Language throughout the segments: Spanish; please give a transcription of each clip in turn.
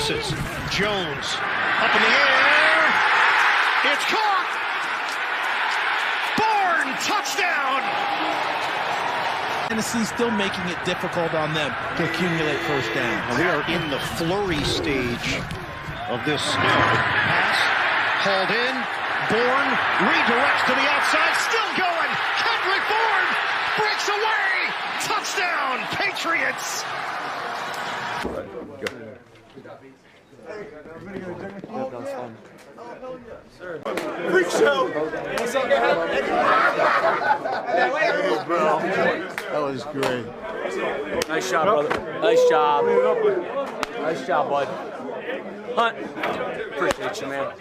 Jones up in the air. It's caught. Bourne touchdown. Tennessee still making it difficult on them to accumulate first down. We are in the flurry stage of this pass. Hauled in. Bourne redirects to the outside. Still going. Kendrick Bourne breaks away. Touchdown, Patriots. Freak show. That was great. Nice job, brother. Nice job. Nice job, bud. Hunt. Appreciate you, man.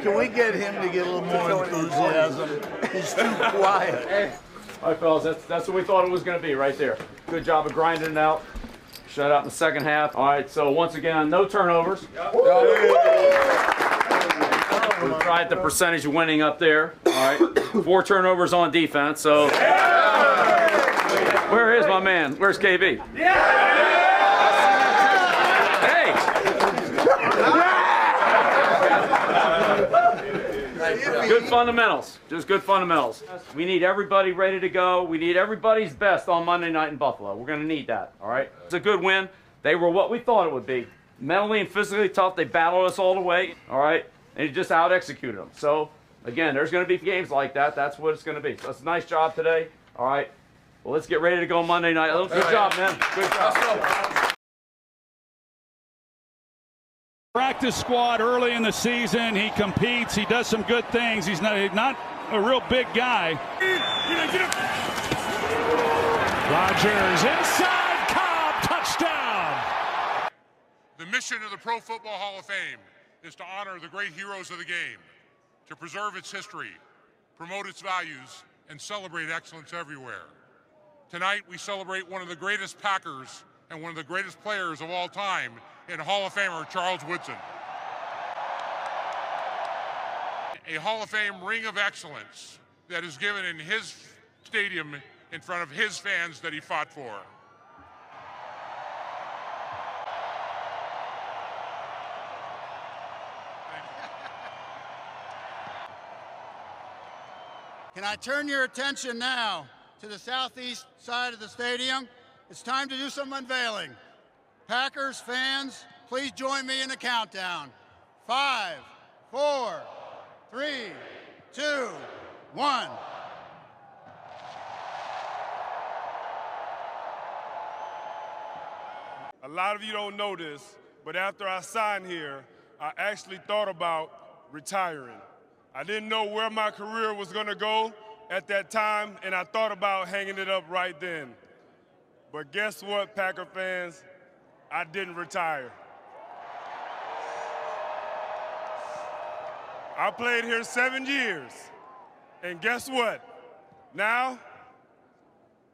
Can we get him to get a little more enthusiasm? He's too quiet. All right, fellas, that's, that's what we thought it was going to be right there. Good job of grinding it out. Shut out in the second half. All right, so once again, no turnovers. We tried the percentage of winning up there. All right, four turnovers on defense. So, where is my man? Where's KB? Good fundamentals. Just good fundamentals. We need everybody ready to go. We need everybody's best on Monday night in Buffalo. We're going to need that. All right. It's a good win. They were what we thought it would be. Mentally and physically tough. They battled us all the way. All right. And you just out executed them. So, again, there's going to be games like that. That's what it's going to be. So, it's a nice job today. All right. Well, let's get ready to go Monday night. Good job, man. Good job. Practice squad early in the season. He competes. He does some good things. He's not, not a real big guy. Rogers inside Cobb touchdown. The mission of the Pro Football Hall of Fame is to honor the great heroes of the game, to preserve its history, promote its values, and celebrate excellence everywhere. Tonight, we celebrate one of the greatest Packers and one of the greatest players of all time in Hall of Famer Charles Woodson. A Hall of Fame ring of excellence that is given in his stadium in front of his fans that he fought for. Can I turn your attention now to the southeast side of the stadium? It's time to do some unveiling. Packers fans, please join me in the countdown. Five, four, three, two, one. A lot of you don't know this, but after I signed here, I actually thought about retiring. I didn't know where my career was going to go at that time, and I thought about hanging it up right then. But guess what, Packer fans? I didn't retire. I played here seven years, and guess what? Now,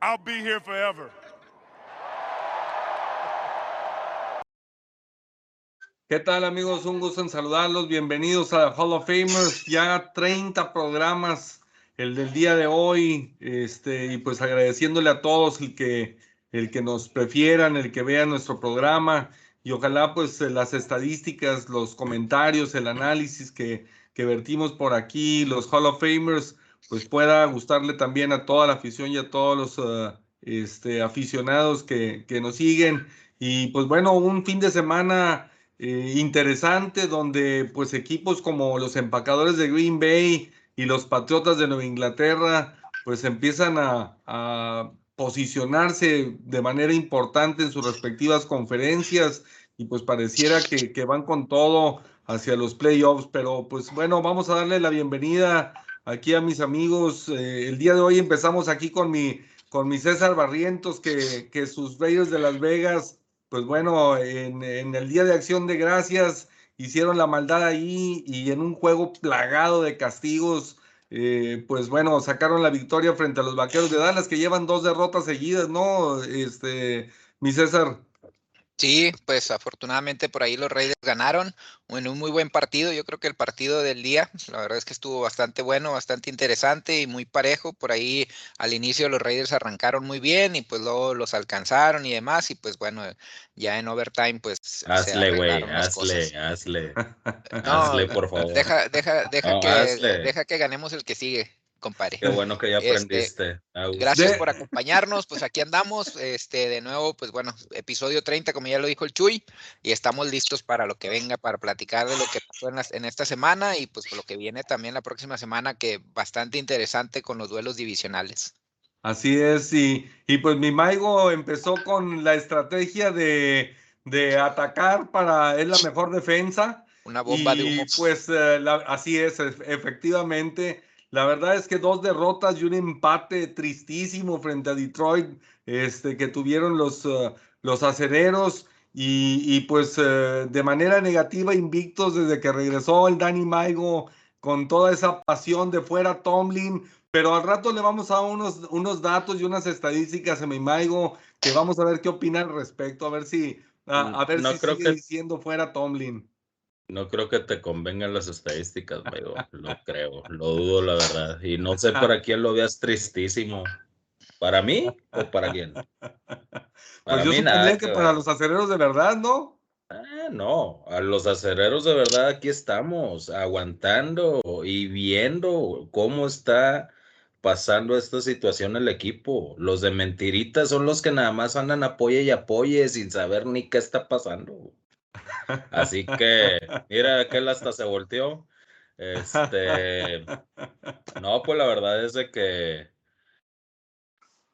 I'll be here forever. ¿Qué tal amigos? Un gusto en saludarlos. Bienvenidos a Hall of Famers. Ya 30 programas el del día de hoy. Este, y pues agradeciéndole a todos el que, el que nos prefieran, el que vean nuestro programa. Y ojalá pues las estadísticas, los comentarios, el análisis que, que vertimos por aquí, los Hall of Famers, pues pueda gustarle también a toda la afición y a todos los uh, este, aficionados que, que nos siguen. Y pues bueno, un fin de semana eh, interesante donde pues equipos como los empacadores de Green Bay y los Patriotas de Nueva Inglaterra pues empiezan a, posicionarse de manera importante en sus respectivas conferencias y pues pareciera que, que van con todo hacia los playoffs, pero pues bueno, vamos a darle la bienvenida aquí a mis amigos. Eh, el día de hoy empezamos aquí con mi, con mi César Barrientos, que, que sus Raiders de Las Vegas pues bueno, en, en, el Día de Acción de Gracias hicieron la maldad ahí y en un juego plagado de castigos, eh, pues bueno, sacaron la victoria frente a los Vaqueros de Dallas que llevan dos derrotas seguidas, ¿no? Este, mi César. Sí, pues afortunadamente por ahí los Raiders ganaron en un muy buen partido. Yo creo que el partido del día, la verdad es que estuvo bastante bueno, bastante interesante y muy parejo. Por ahí al inicio los Raiders arrancaron muy bien y pues luego los alcanzaron y demás. Y pues bueno, ya en overtime pues... Hazle, güey, hazle, hazle. hazle, por favor. Deja, deja, deja, que, deja que ganemos el que sigue compadre. Qué bueno que ya este, aprendiste. gracias por acompañarnos, pues aquí andamos, este, de nuevo, pues bueno, episodio 30, como ya lo dijo el Chuy, y estamos listos para lo que venga, para platicar de lo que pasó en, en esta semana y pues lo que viene también la próxima semana, que bastante interesante con los duelos divisionales. Así es, y, y pues mi Maigo empezó con la estrategia de, de atacar para, es la mejor defensa. Una bomba de humo. Pues eh, así es, efectivamente. La verdad es que dos derrotas y un empate tristísimo frente a Detroit este, que tuvieron los, uh, los acereros y, y pues uh, de manera negativa invictos desde que regresó el Danny Maigo con toda esa pasión de fuera Tomlin. Pero al rato le vamos a dar unos, unos datos y unas estadísticas a mi Maigo que vamos a ver qué opina al respecto, a ver si, a, mm, ver si sigue diciendo fuera Tomlin. No creo que te convengan las estadísticas, amigo. Lo creo, lo dudo, la verdad. Y no sé para quién lo veas tristísimo. ¿Para mí o para quién? Para pues yo mí que, para los acereros de verdad, ¿no? Ah, no, a los acereros de verdad aquí estamos, aguantando y viendo cómo está pasando esta situación el equipo. Los de mentiritas son los que nada más andan apoye y apoye sin saber ni qué está pasando. Así que, mira, aquel hasta se volteó. Este, no, pues la verdad es de que.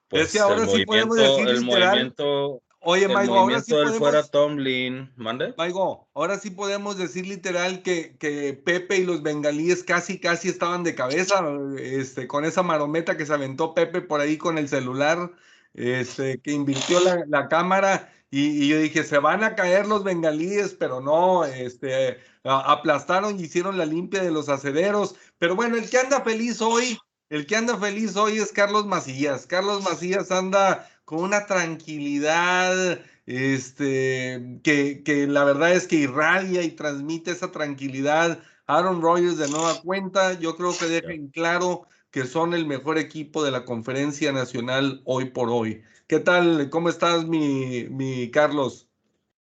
Pues, es que ahora sí podemos decir el movimiento. Oye, Maigo, ahora sí podemos. fuera Tomlin, mande. Maigo, ahora sí podemos decir literal que, que Pepe y los bengalíes casi, casi estaban de cabeza, este, con esa marometa que se aventó Pepe por ahí con el celular, este, que invirtió la, la cámara y, yo dije, se van a caer los bengalíes, pero no, este, aplastaron y hicieron la limpia de los acederos. Pero bueno, el que anda feliz hoy, el que anda feliz hoy es Carlos Macías. Carlos Macías anda con una tranquilidad, este, que, que la verdad es que irradia y transmite esa tranquilidad. Aaron Rodgers de nueva cuenta, yo creo que deja en claro que son el mejor equipo de la conferencia nacional hoy por hoy. ¿Qué tal? ¿Cómo estás, mi, mi Carlos?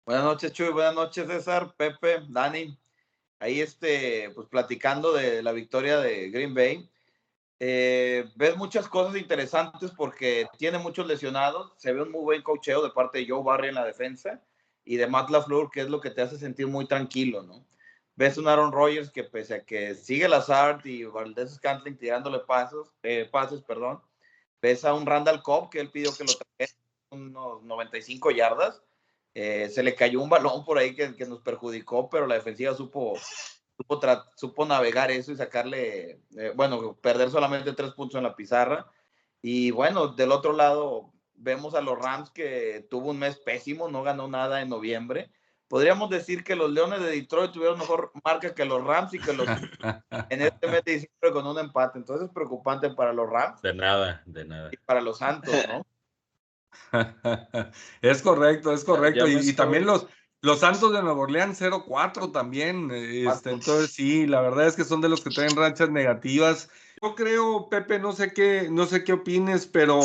Buenas noches, Chuy. Buenas noches, César, Pepe, Dani. Ahí, este, pues platicando de la victoria de Green Bay. Eh, ves muchas cosas interesantes porque tiene muchos lesionados. Se ve un muy buen cocheo de parte de Joe Barry en la defensa y de Matt LaFleur, que es lo que te hace sentir muy tranquilo, ¿no? Ves un Aaron Rodgers que pese a que sigue Lazard y Valdez Scantling tirándole pasos, eh, pases, perdón, ves a un Randall Cobb que él pidió que lo trajera unos 95 yardas. Eh, se le cayó un balón por ahí que, que nos perjudicó, pero la defensiva supo, supo, supo navegar eso y sacarle, eh, bueno, perder solamente tres puntos en la pizarra. Y bueno, del otro lado vemos a los Rams que tuvo un mes pésimo, no ganó nada en noviembre podríamos decir que los Leones de Detroit tuvieron mejor marca que los Rams y que los en este mes de diciembre con un empate. Entonces es preocupante para los Rams. De nada, de nada. Y para los Santos, ¿no? es correcto, es correcto. Y, también los, los Santos de Nueva Orleans 0-4 también. Este, entonces sí, la verdad es que son de los que traen ranchas negativas. Yo creo, Pepe, no sé qué, no sé qué opines, pero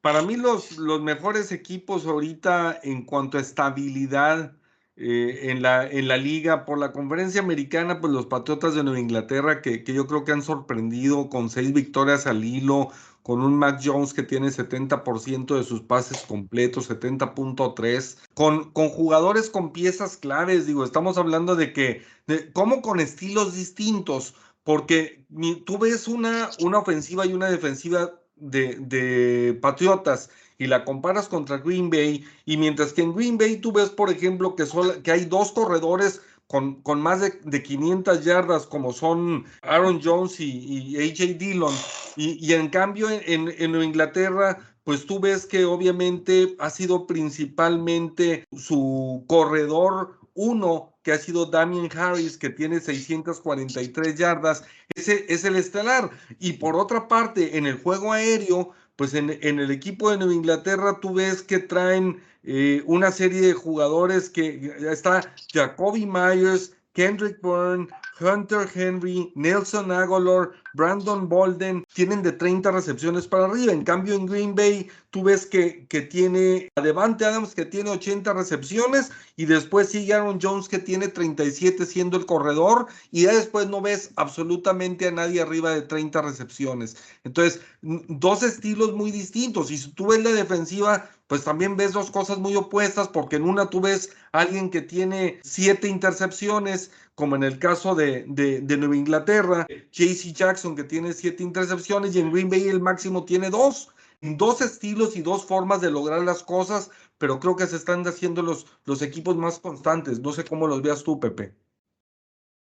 para mí los, los mejores equipos ahorita en cuanto a estabilidad eh, en, la, en la liga. Por la conferencia americana, pues los Patriotas de Nueva Inglaterra, que, que yo creo que han sorprendido con seis victorias al hilo, con un Mac Jones que tiene 70% de sus pases completos, 70.3, con, con jugadores con piezas claves, digo, estamos hablando de que, de, como con estilos distintos, porque tú ves una, una ofensiva y una defensiva de, de Patriotas y la comparas contra Green Bay, y mientras que en Green Bay tú ves, por ejemplo, que, que hay dos corredores con, con más de, de, 500 yardas, como son Aaron Jones y, AJ Dillon, y, en cambio en, en Inglaterra, pues tú ves que obviamente ha sido principalmente su corredor uno, que ha sido Damien Harris, que tiene 643 yardas, ese es el estelar. Y por otra parte, en el juego aéreo, pues en, en el equipo de Nueva Inglaterra tú ves que traen eh, una serie de jugadores que está Jacoby Myers, Kendrick Byrne, Hunter Henry, Nelson Aguilar, Brandon Bolden, tienen de 30 recepciones para arriba. En cambio, en Green Bay, tú ves que, que tiene a Devante Adams que tiene 80 recepciones y después sigue Aaron Jones que tiene 37 siendo el corredor y ya después no ves absolutamente a nadie arriba de 30 recepciones. Entonces, dos estilos muy distintos. Y si tú ves la defensiva, pues también ves dos cosas muy opuestas, porque en una tú ves a alguien que tiene siete intercepciones, como en el caso de, de, Nueva Inglaterra, JC Jackson que tiene siete intercepciones y en Green Bay el máximo tiene dos. Dos estilos y dos formas de lograr las cosas, pero creo que se están haciendo los, los equipos más constantes. No sé cómo los veas tú, Pepe.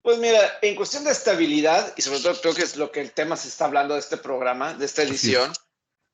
Pues mira, en cuestión de estabilidad, y sobre todo creo que es lo que el tema se está hablando de este programa, de esta edición,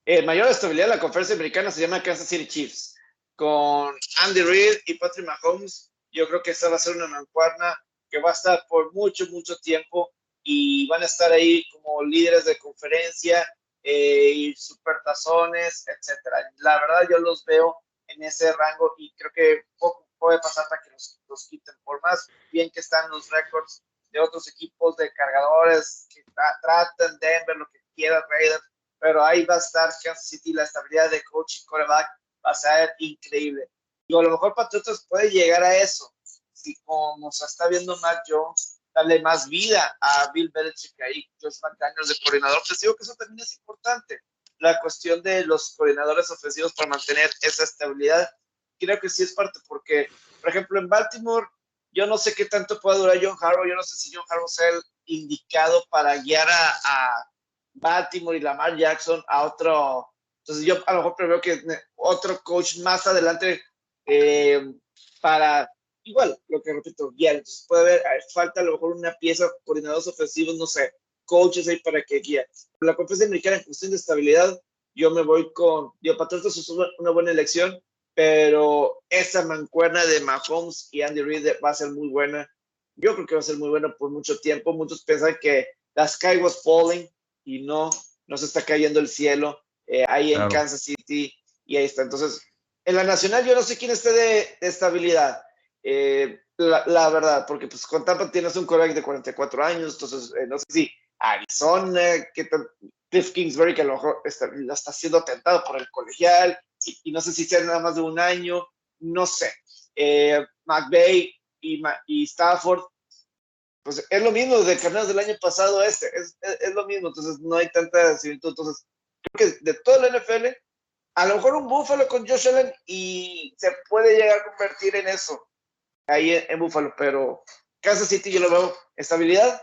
el mayor estabilidad de la conferencia americana se llama Kansas City Chiefs. Con Andy Reid y Patrick Mahomes, yo creo que esta va a ser una mancuerna que va a estar por mucho, mucho tiempo y van a estar ahí como líderes de conferencia eh, y supertazones, etcétera. La verdad, yo los veo en ese rango y creo que poco puede pasar para que los, los quiten. Por más bien que están los récords de otros equipos de cargadores que tratan Denver, lo que quiera, Raiders, pero ahí va a estar Kansas City, la estabilidad de coach y quarterback va a ser increíble. Y a lo mejor Patriotas puede llegar a eso, si como se está viendo Matt Jones, darle más vida a Bill Belichick ahí, Josh McDaniels de coordinador digo que eso también es importante, la cuestión de los coordinadores ofensivos para mantener esa estabilidad, creo que sí es parte, porque, por ejemplo, en Baltimore, yo no sé qué tanto puede durar John Harbaugh, yo no sé si John Harbaugh sea el indicado para guiar a Baltimore y Lamar Jackson a otro. Entonces yo a lo mejor preveo que otro coach más adelante eh, para, igual, lo que repito, guiar. Entonces puede haber, eh, falta a lo mejor una pieza, coordinadores ofensivos, no sé, coaches ahí para que guíe. La conferencia americana en cuestión de estabilidad, yo me voy con, yo Patriotas es una buena elección, pero esa mancuerna de Mahomes y Andy Reid va a ser muy buena. Yo creo que va a ser muy buena por mucho tiempo. Muchos piensan que la sky was falling, y no, no se está cayendo el cielo eh, ahí en Kansas City y ahí está. Entonces, en la nacional yo no sé quién esté de, estabilidad, eh, la, verdad, porque pues con Tampa tienes un coreback de 44 años, entonces eh, no sé si Arizona, que Cliff Kingsbury, que a lo mejor está, está siendo atentado por el colegial, y, no sé si sea nada más de un año, no sé. Eh, McVeigh y, y Stafford, pues es lo mismo de carneros del año pasado este, es, es, lo mismo, entonces no hay tanta similitud. Entonces, creo que de todo el NFL, a lo mejor un Buffalo con Josh Allen y se puede llegar a convertir en eso, ahí en, Buffalo, pero Kansas City yo lo veo estabilidad.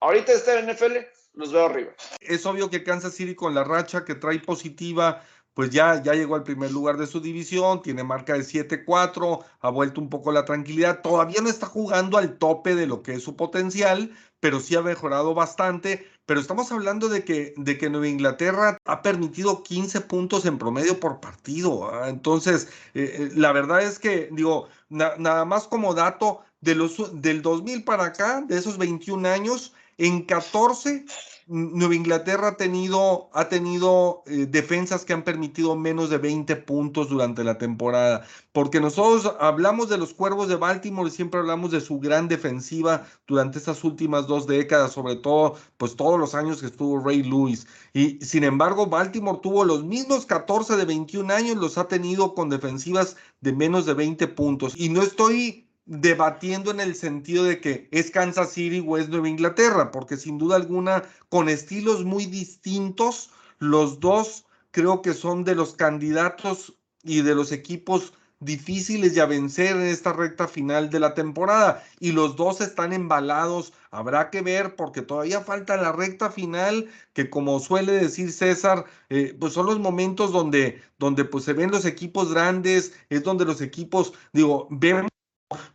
Ahorita está en NFL, los veo arriba. Es obvio que Kansas City con la racha que trae positiva pues ya, ya llegó al primer lugar de su división, tiene marca de 7-4, ha vuelto un poco la tranquilidad, todavía no está jugando al tope de lo que es su potencial, pero sí ha mejorado bastante, pero estamos hablando de que, de que Nueva Inglaterra ha permitido 15 puntos en promedio por partido, ¿ah? entonces eh, eh, la verdad es que, digo, nada más como dato, de los, del 2000 para acá, de esos 21 años, en 14 Nueva Inglaterra ha tenido, ha tenido eh, defensas que han permitido menos de 20 puntos durante la temporada, porque nosotros hablamos de los Cuervos de Baltimore y siempre hablamos de su gran defensiva durante estas últimas dos décadas, sobre todo, pues todos los años que estuvo Ray Lewis. Y sin embargo, Baltimore tuvo los mismos 14 de 21 años, los ha tenido con defensivas de menos de 20 puntos. Y no estoy debatiendo en el sentido de que es Kansas City o es Nueva Inglaterra, porque sin duda alguna, con estilos muy distintos, los dos creo que son de los candidatos y de los equipos difíciles de vencer en esta recta final de la temporada. Y los dos están embalados. Habrá que ver porque todavía falta la recta final, que como suele decir César, eh, pues son los momentos donde, donde pues se ven los equipos grandes, es donde los equipos, digo, vemos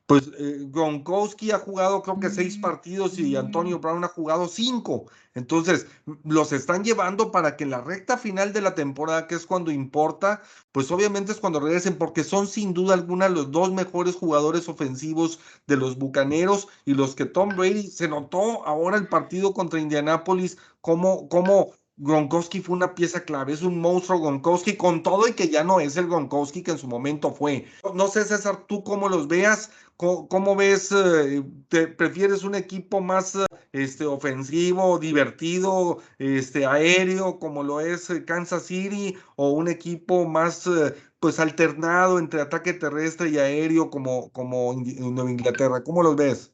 pues eh, Gronkowski ha jugado creo que seis partidos y Antonio Brown ha jugado cinco. Entonces, los están llevando para que en la recta final de la temporada, que es cuando importa, pues obviamente es cuando regresen, porque son sin duda alguna los dos mejores jugadores ofensivos de los Bucaneros y los que Tom Brady se notó ahora el partido contra Indianápolis, cómo, cómo Gronkowski fue una pieza clave, es un monstruo Gronkowski con todo y que ya no es el Gronkowski que en su momento fue. No sé, César, tú cómo los veas, cómo, ves, eh, te, prefieres un equipo más eh, este, ofensivo, divertido, este, aéreo, como lo es eh, Kansas City, o un equipo más pues alternado entre ataque terrestre y aéreo como, como Nueva Inglaterra. ¿Cómo los ves?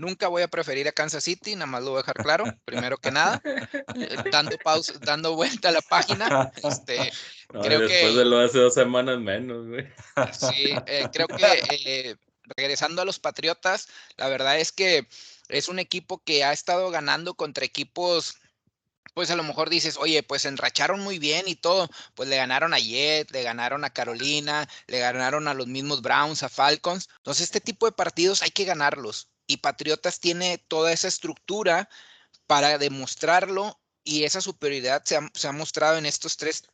Nunca voy a preferir a Kansas City, nada más lo voy a dejar claro, primero que nada, eh, dando pausa, dando vuelta a la página. Este, creo después de lo hace dos semanas menos, güey. Sí, eh, creo que eh, regresando a los Patriotas, la verdad es que es un equipo que ha estado ganando contra equipos pues a lo mejor dices, oye, pues enracharon muy bien y todo, pues le ganaron a Jet, le ganaron a Carolina, le ganaron a los mismos Browns, a Falcons. Entonces, este tipo de partidos hay que ganarlos y Patriotas tiene toda esa estructura para demostrarlo y esa superioridad se ha, mostrado en estos tres,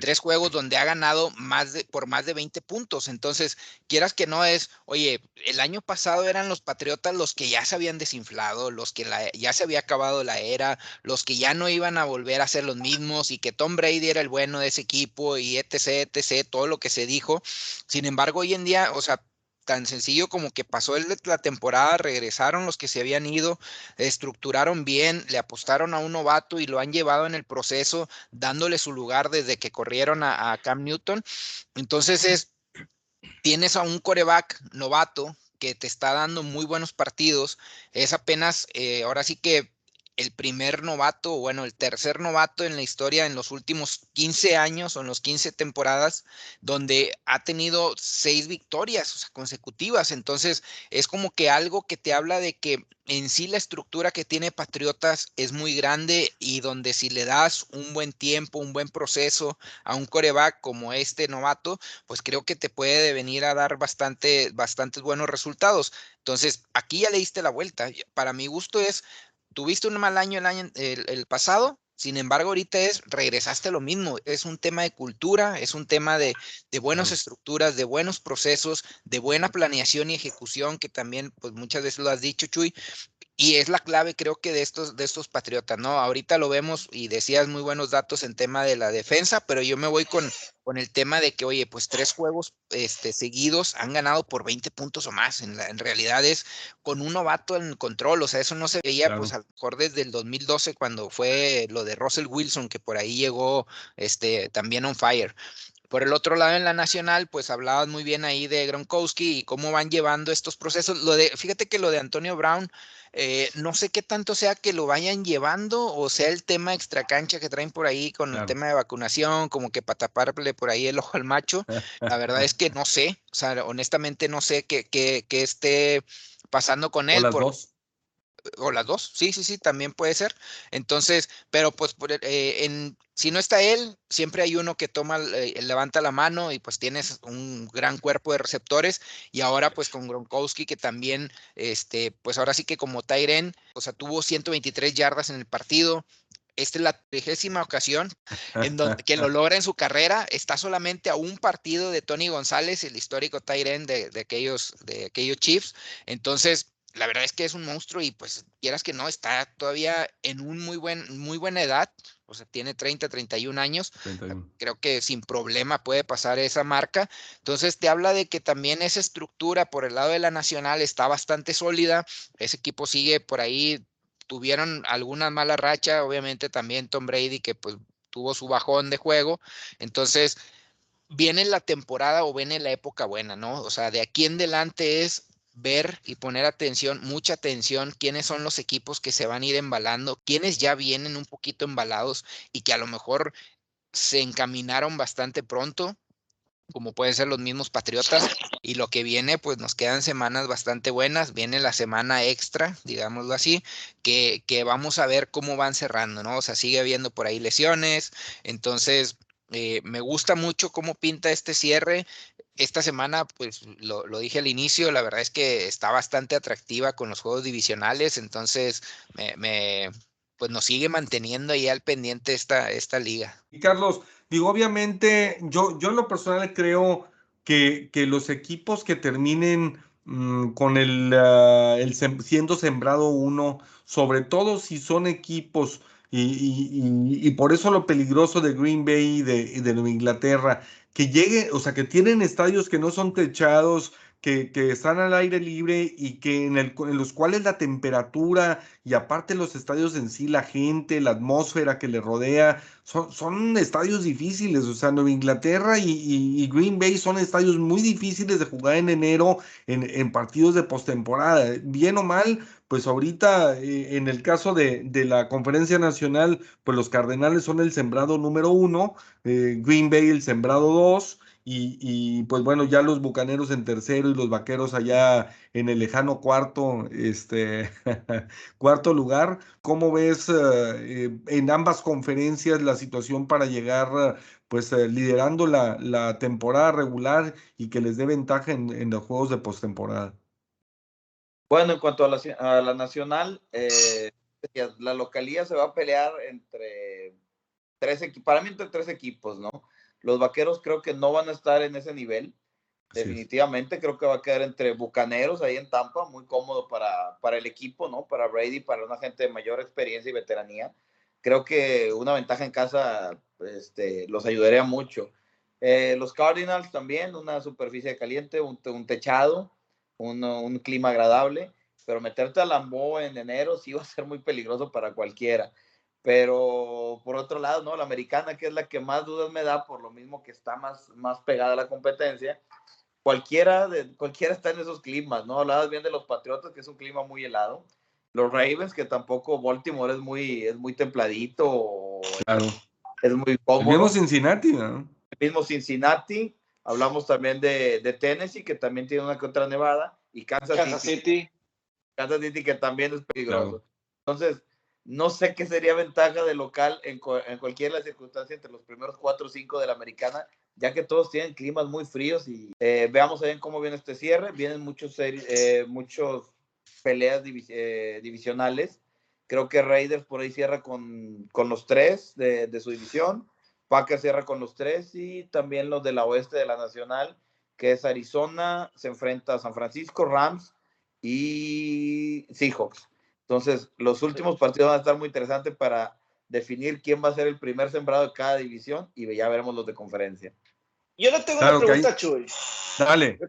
tres, juegos donde ha ganado más de, por más de 20 puntos. Entonces, quieras que no es, oye, el año pasado eran los Patriotas los que ya se habían desinflado, los que ya se había acabado la era, los que ya no iban a volver a ser los mismos y que Tom Brady era el bueno de ese equipo y etc, etc, todo lo que se dijo. Sin embargo, hoy en día, o sea, tan sencillo como que pasó la temporada, regresaron los que se habían ido, estructuraron bien, le apostaron a un novato y lo han llevado en el proceso, dándole su lugar desde que corrieron a, Cam Newton. Entonces es, tienes a un coreback novato que te está dando muy buenos partidos, es apenas, eh, ahora sí que el primer novato, bueno, el tercer novato en la historia en los últimos 15 años o en los 15 temporadas, donde ha tenido seis victorias consecutivas. Entonces, es como que algo que te habla de que en sí la estructura que tiene Patriotas es muy grande y donde si le das un buen tiempo, un buen proceso a un coreback como este novato, pues creo que te puede venir a dar bastante, bastantes buenos resultados. Entonces, aquí ya le diste la vuelta. Para mi gusto es tuviste un mal año el año el, pasado, sin embargo, ahorita es, regresaste lo mismo, es un tema de cultura, es un tema de, de buenas estructuras, de buenos procesos, de buena planeación y ejecución, que también, pues muchas veces lo has dicho, Chuy, y es la clave, creo que de estos, de estos patriotas, ¿no? Ahorita lo vemos y decías muy buenos datos en tema de la defensa, pero yo me voy con, con el tema de que, oye, pues tres juegos este, seguidos han ganado por 20 puntos o más. En, en realidad es con un novato en control, o sea, eso no se veía, pues a lo mejor desde el 2012 cuando fue lo de Russell Wilson, que por ahí llegó este, también on fire. Por el otro lado, en la nacional, pues hablabas muy bien ahí de Gronkowski y cómo van llevando estos procesos. Lo de, fíjate que lo de Antonio Brown, eh, no sé qué tanto sea que lo vayan llevando o sea el tema extra cancha que traen por ahí con el tema de vacunación, como que para taparle por ahí el ojo al macho. La verdad es que no sé, o sea, honestamente no sé qué, qué, qué esté pasando con él. por, o las dos, sí, sí, sí, también puede ser. Entonces, pero pues eh, en, si no está él, siempre hay uno que toma, eh, levanta la mano y pues tienes un gran cuerpo de receptores. Y ahora pues con Gronkowski que también, este, pues ahora sí que como Tyren, o sea, tuvo 123 yardas en el partido. Esta es la trigésima ocasión en donde que lo logra en su carrera. Está solamente a un partido de Tony González, el histórico Tyren de, de, aquellos, de aquellos Chiefs. Entonces, la verdad es que es un monstruo y pues quieras que no, está todavía en un muy buen, muy buena edad, o sea, tiene 30, 31 años, creo que sin problema puede pasar esa marca. Entonces te habla de que también esa estructura por el lado de la nacional está bastante sólida, ese equipo sigue por ahí, tuvieron alguna mala racha, obviamente también Tom Brady que pues tuvo su bajón de juego, entonces viene la temporada o viene la época buena, ¿no? O sea, de aquí en adelante es ver y poner atención, mucha atención, quiénes son los equipos que se van a ir embalando, quiénes ya vienen un poquito embalados y que a lo mejor se encaminaron bastante pronto, como pueden ser los mismos Patriotas. Y lo que viene, pues nos quedan semanas bastante buenas. Viene la semana extra, digámoslo así, que, que vamos a ver cómo van cerrando, ¿no? O sea, sigue habiendo por ahí lesiones. Entonces, eh, me gusta mucho cómo pinta este cierre esta semana, pues lo, dije al inicio, la verdad es que está bastante atractiva con los juegos divisionales, entonces me, pues nos sigue manteniendo ahí al pendiente esta, esta liga. Y Carlos, digo, obviamente, yo, yo en lo personal creo que, que los equipos que terminen mm, con el, ah, el siendo sembrado uno, sobre todo si son equipos Y, por eso lo peligroso de Green Bay y de, de Inglaterra, que llegue, o sea, que tienen estadios que no son techados, que, están al aire libre y que en, los cuales la temperatura y aparte los estadios en sí, la gente, la atmósfera que le rodea, son, son estadios difíciles. O sea, Nueva Inglaterra y, Green Bay son estadios muy difíciles de jugar en enero en, en partidos de postemporada. Bien o mal, pues ahorita eh, en el caso de, de, la conferencia nacional, pues los Cardenales son el sembrado número uno, eh, Green Bay el sembrado dos. Y, pues bueno, ya los bucaneros en tercero y los vaqueros allá en el lejano cuarto, este, cuarto lugar. ¿Cómo ves eh, en ambas conferencias la situación para llegar pues liderando la, la, temporada regular y que les dé ventaja en, los juegos de postemporada? Bueno, en cuanto a la, a la nacional, la localía se va a pelear entre tres equipos, para mí entre tres equipos, ¿no? Los vaqueros creo que no van a estar en ese nivel. Definitivamente creo que va a quedar entre bucaneros ahí en Tampa, muy cómodo para, para el equipo, ¿no? Para Brady, para una gente de mayor experiencia y veteranía. Creo que una ventaja en casa este, los ayudaría mucho. Eh, los Cardinals también, una superficie caliente, un, techado, un, un, clima agradable, pero meterte a Lambo en enero sí va a ser muy peligroso para cualquiera. Pero por otro lado, ¿no? La americana, que es la que más dudas me da, por lo mismo que está más, más pegada a la competencia, cualquiera, de, cualquiera está en esos climas, ¿no? Hablabas bien de los Patriotas, que es un clima muy helado. Los Ravens, que tampoco Baltimore es muy, es muy templadito. Claro. Es muy cómodo. El mismo Cincinnati, ¿no? El mismo Cincinnati. Hablamos también de, de Tennessee, que también tiene una contra Nevada. Y Kansas, City. Kansas City, que también es peligroso. Entonces, no sé qué sería ventaja de local en, en cualquiera de las circunstancias entre los primeros cuatro o cinco de la americana, ya que todos tienen climas muy fríos y eh, veamos bien cómo viene este cierre. Vienen muchos, eh, muchos peleas eh, divisionales. Creo que Raiders por ahí cierra con, con los tres de, de, su división. Packers cierra con los tres y también los de la oeste de la nacional, que es Arizona, se enfrenta a San Francisco, Rams y Seahawks. Entonces, los últimos partidos van a estar muy interesantes para definir quién va a ser el primer sembrado de cada división y ya veremos los de conferencia. Yo no tengo una pregunta, Chuy. Dale.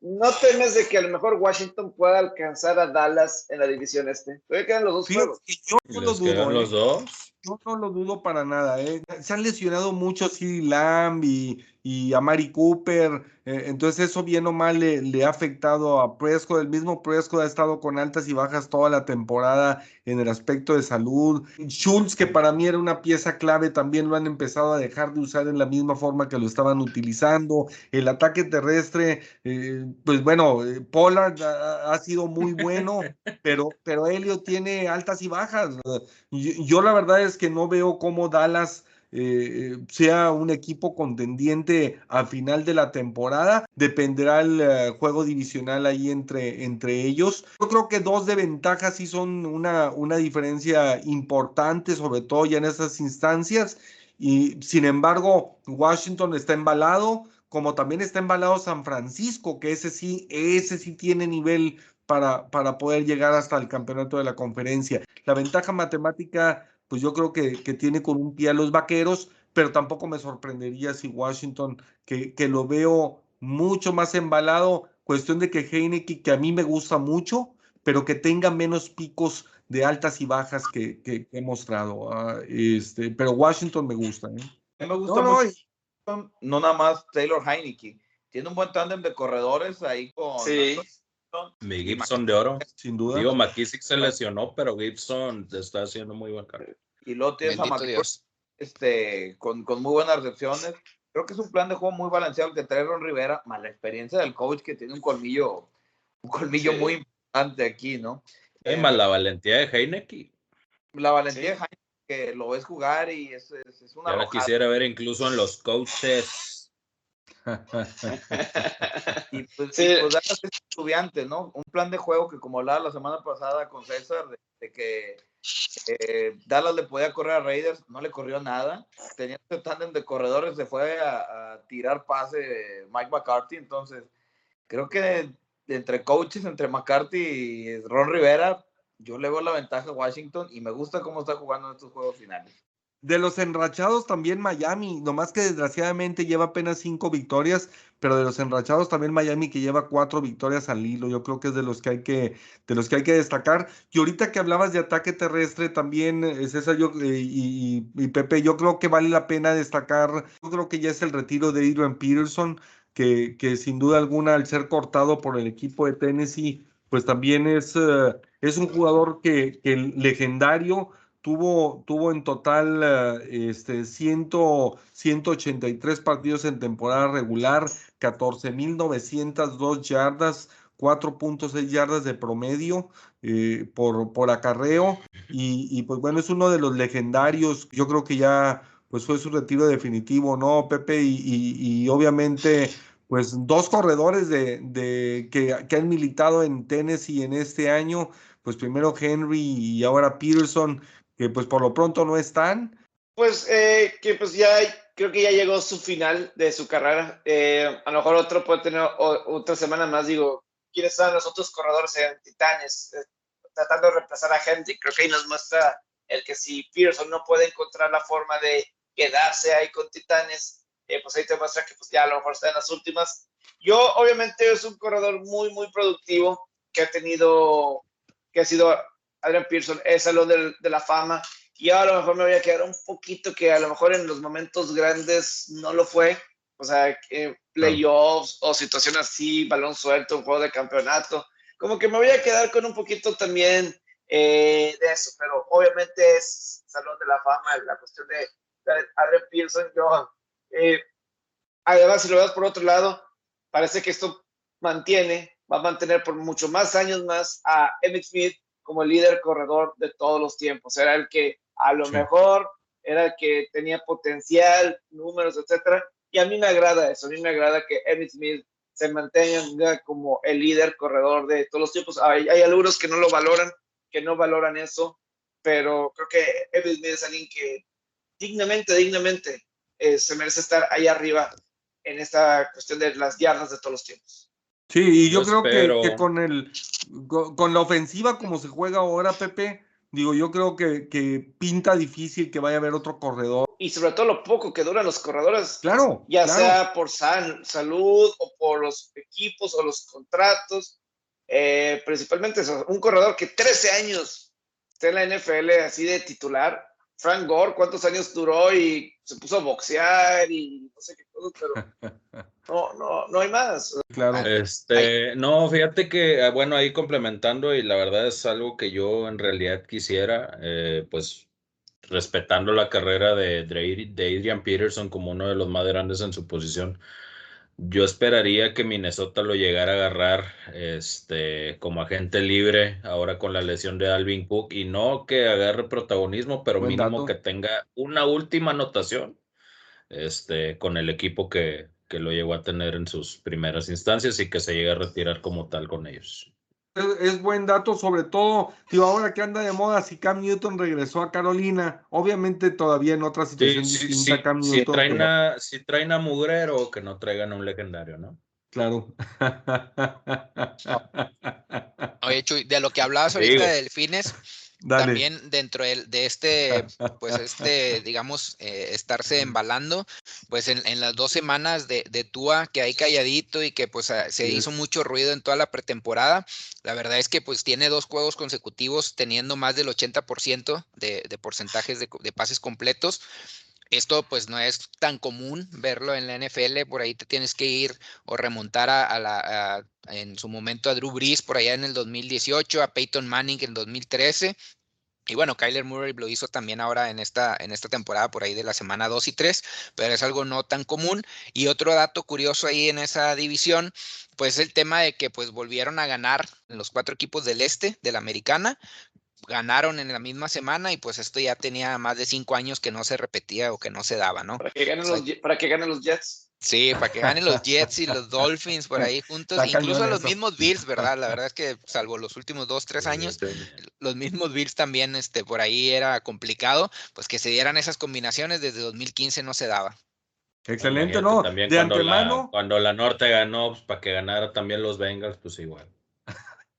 ¿No temes de que a lo mejor Washington pueda alcanzar a Dallas en la división este? Todavía quedan los dos juegos. Yo no dudo. los ¿eh? dos? No lo dudo para nada. ¿eh? Se han lesionado mucho CD Lamb y, y a Mari Cooper. Eh, entonces eso bien o mal le, ha afectado a Prescott. El mismo Prescott ha estado con altas y bajas toda la temporada en el aspecto de salud. Schultz, que para mí era una pieza clave, también lo han empezado a dejar de usar en la misma forma que lo estaban utilizando. El ataque terrestre, eh, pues bueno, eh, Pollard ha, sido muy bueno, pero, pero Helio tiene altas y bajas. yo la verdad es que no veo cómo Dallas eh, sea un equipo contendiente al final de la temporada. Dependerá el eh, juego divisional ahí entre, entre ellos. Yo creo que dos de ventaja sí son una, una diferencia importante, sobre todo ya en esas instancias. Y sin embargo, Washington está embalado, como también está embalado San Francisco, que ese sí, ese sí tiene nivel para, para poder llegar hasta el campeonato de la conferencia. La ventaja matemática pues yo creo que, que, tiene con un pie a los vaqueros, pero tampoco me sorprendería si Washington, que, que lo veo mucho más embalado, cuestión de que Heineken, que a mí me gusta mucho, pero que tenga menos picos de altas y bajas que, que, he mostrado. Ah, este, pero Washington me gusta. ¿eh? A mí me gusta no, mucho, no, nada más Taylor Heineke. Tiene un buen tándem de corredores ahí con... Sí. Mi Gibson de oro. Sin duda. Digo, McKissick se lesionó, pero Gibson está haciendo muy buen cargo. Y luego tienes a este, con, con, muy buenas recepciones. Creo que es un plan de juego muy balanceado que trae Ron Rivera, más la experiencia del coach que tiene un colmillo, un colmillo muy importante aquí, ¿no? Eh, más la valentía de Heineken. La valentía de Heineken, que lo ves jugar y es, es, una. Ya la quisiera ver incluso en los coaches y pues, sí. pues ¿no? Un plan de juego que como hablaba la semana pasada con César, de, que eh, Dallas le podía correr a Raiders, no le corrió nada. Tenía este tándem de corredores, se fue a, tirar pase Mike McCarthy, entonces creo que entre coaches, entre McCarthy y Ron Rivera, yo le veo la ventaja a Washington y me gusta cómo está jugando en estos juegos finales. De los enrachados también Miami, nomás que desgraciadamente lleva apenas cinco victorias, pero de los enrachados también Miami que lleva cuatro victorias al hilo. Yo creo que es de los que hay que, de los que hay que destacar. Y ahorita que hablabas de ataque terrestre también, eh, César yo, eh, y, Pepe, yo creo que vale la pena destacar. Yo creo que ya es el retiro de Adrian Peterson, que, que sin duda alguna al ser cortado por el equipo de Tennessee, pues también es, uh, es un jugador que, que legendario Tuvo, tuvo en total uh, este, 100, 183 partidos en temporada regular, 14.902 yardas, 4.6 yardas de promedio eh, por, por acarreo. Y, y, pues bueno, es uno de los legendarios. Yo creo que ya pues fue su retiro definitivo, ¿no, Pepe? Y, y, y obviamente, pues dos corredores de, de que, que, han militado en Tennessee en este año. Pues primero Henry y ahora Peterson que pues por lo pronto no están. Pues eh, que pues ya creo que ya llegó su final de su carrera. Eh, a lo mejor otro puede tener otra semana más. Digo, ¿quiénes son los otros corredores en Titanes? Eh, tratando de reemplazar a Henry. Creo que ahí nos muestra el que si Pearson no puede encontrar la forma de quedarse ahí con Titanes, eh, pues ahí te muestra que pues ya a lo mejor está en las últimas. Yo obviamente es un corredor muy, muy productivo que ha tenido, que ha sido Adrian Pearson es salón de, la fama. Y a lo mejor me voy a quedar un poquito que a lo mejor en los momentos grandes no lo fue. O sea, playoffs o situación así, balón suelto, un juego de campeonato. Como que me voy a quedar con un poquito también eh, de eso. Pero obviamente es salón de la fama, la cuestión de, Adrian Pearson. Yo, eh, además, si lo ves por otro lado, parece que esto mantiene, va a mantener por mucho más años más a Emmett Smith como el líder corredor de todos los tiempos. Era el que a lo sí. mejor era el que tenía potencial, números, etcétera. Y a mí me agrada eso, a mí me agrada que Emmitt Smith se mantenga como el líder corredor de todos los tiempos. Hay, hay algunos que no lo valoran, que no valoran eso, pero creo que Emmitt Smith es alguien que dignamente, dignamente eh, se merece estar ahí arriba en esta cuestión de las yardas de todos los tiempos. Sí, y yo, yo creo que, que, con el con, la ofensiva como se juega ahora, Pepe, digo, yo creo que, que, pinta difícil que vaya a haber otro corredor. Y sobre todo lo poco que duran los corredores. Claro. Ya claro. sea por san, salud o por los equipos o los contratos. Eh, principalmente eso, un corredor que 13 años está en la NFL así de titular. Frank Gore, ¿cuántos años duró y se puso a boxear y no sé qué cosas, pero no, no, no hay más. Claro. Este, no, fíjate que, ah, bueno, ahí complementando, y la verdad es algo que yo en realidad quisiera, eh, pues respetando la carrera de, de Adrian Peterson como uno de los más grandes en su posición, yo esperaría que Minnesota lo llegara a agarrar este, como agente libre ahora con la lesión de Alvin Cook y no que agarre protagonismo, pero Buen mínimo dato. que tenga una última anotación este, con el equipo que, que lo llegó a tener en sus primeras instancias y que se llegue a retirar como tal con ellos. Es, es, buen dato, sobre todo, digo, ahora que anda de moda, si Cam Newton regresó a Carolina, obviamente todavía en otra situación sí, distinta sí, Cam si Newton. Traen pero... a, si traen a Mugrero, que no traigan a un legendario, ¿no? Claro. Oye, Chuy, de lo que hablabas ahorita Digo. de delfines, Dale. también dentro de, de este, pues este, digamos, eh, estarse embalando, pues en, en, las dos semanas de, de Tua, que hay calladito y que pues se sí. hizo mucho ruido en toda la pretemporada, la verdad es que pues tiene dos juegos consecutivos teniendo más del 80% de, de porcentajes de, de pases completos, esto pues no es tan común verlo en la NFL, por ahí te tienes que ir o remontar a, la, en su momento a Drew Brees por allá en el 2018, a Peyton Manning en 2013. Y bueno, Kyler Murray lo hizo también ahora en esta, en esta temporada por ahí de la semana 2 y 3, pero es algo no tan común. Y otro dato curioso ahí en esa división, pues el tema de que pues volvieron a ganar los cuatro equipos del este, de la americana, ganaron en la misma semana y pues esto ya tenía más de cinco años que no se repetía o que no se daba, ¿no? Para que ganen, o sea, los, para que ganen los Jets. Sí, para que ganen los Jets y los Dolphins por ahí juntos, incluso los mismos Bills, ¿verdad? La verdad es que salvo los últimos dos, tres años, los mismos Bills también este, por ahí era complicado, pues que se dieran esas combinaciones desde 2015 no se daba. Excelente, ¿no? También de cuando antemano. La, cuando la Norte ganó, pues para que ganara también los Bengals, pues igual.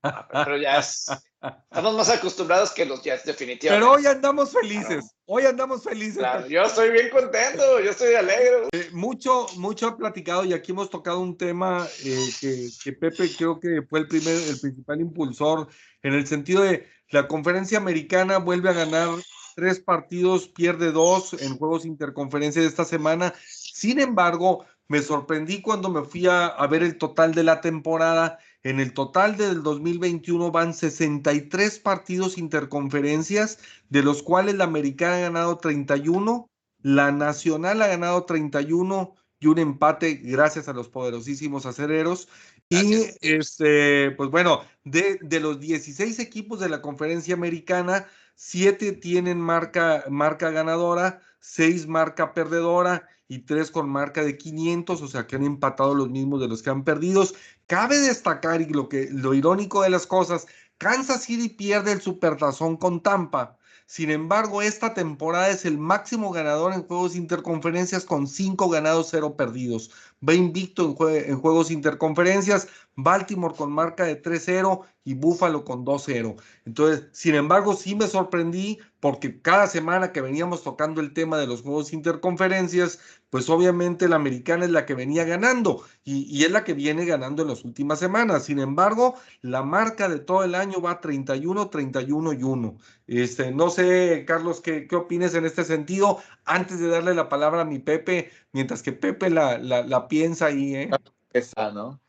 Pero ya es, estamos más acostumbrados que los Jets, definitivamente. Pero hoy andamos felices, hoy andamos felices. Claro, yo estoy bien contento, yo estoy alegre. Eh, mucho, mucho ha platicado y aquí hemos tocado un tema eh, que, que, Pepe creo que fue el primer, el principal impulsor en el sentido de la conferencia americana vuelve a ganar tres partidos, pierde dos en juegos interconferencia de esta semana. Sin embargo, me sorprendí cuando me fui a, a ver el total de la temporada. En el total del 2021 van 63 partidos interconferencias, de los cuales la americana ha ganado 31, la nacional ha ganado 31 y un empate gracias a los poderosísimos acereros. Y este, pues bueno, de, de, los 16 equipos de la conferencia americana, 7 tienen marca, marca ganadora, 6 marca perdedora y 3 con marca de 500, o sea que han empatado los mismos de los que han perdido. Cabe destacar, y lo, que, lo irónico de las cosas, Kansas City pierde el supertazón con Tampa. Sin embargo, esta temporada es el máximo ganador en juegos interconferencias con 5 ganados, 0 perdidos. Va invicto en, juegos interconferencias. Baltimore con marca de 3-0 y Buffalo con 2-0. Entonces, sin embargo, sí me sorprendí porque cada semana que veníamos tocando el tema de los juegos interconferencias, pues obviamente la americana es la que venía ganando y, es la que viene ganando en las últimas semanas. Sin embargo, la marca de todo el año va 31, 31 y 1. Este, no sé, Carlos, ¿qué, qué opinas en este sentido? Antes de darle la palabra a mi Pepe, mientras que Pepe la, la, la piensa ahí, ¿eh? Esa, ¿no?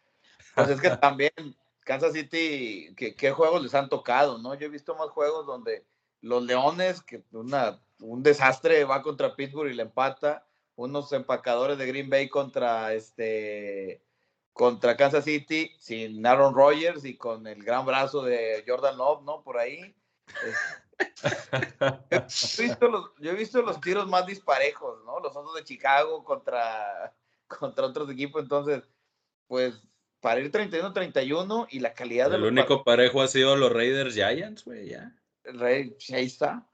Pues es que también Kansas City, ¿qué, ¿qué, juegos les han tocado, ¿no? Yo he visto más juegos donde los Leones, que una, un desastre va contra Pittsburgh y le empata, unos empacadores de Green Bay contra este contra Kansas City sin Aaron Rodgers y con el gran brazo de Jordan Love, ¿no? Por ahí. Yo, he visto los, yo he visto los tiros más disparejos, ¿no? Los otros de Chicago contra, contra otros equipos, entonces, pues para ir 31-31 y la calidad de... El único parejo ha sido los Raiders Giants, güey, ya. El Rey, ahí está.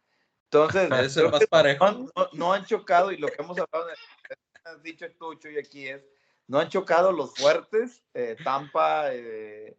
Entonces, es el más parejo. No, no, no, han chocado, y lo que hemos hablado, has dicho Tucho y aquí es, no han chocado los fuertes, eh, Tampa, eh,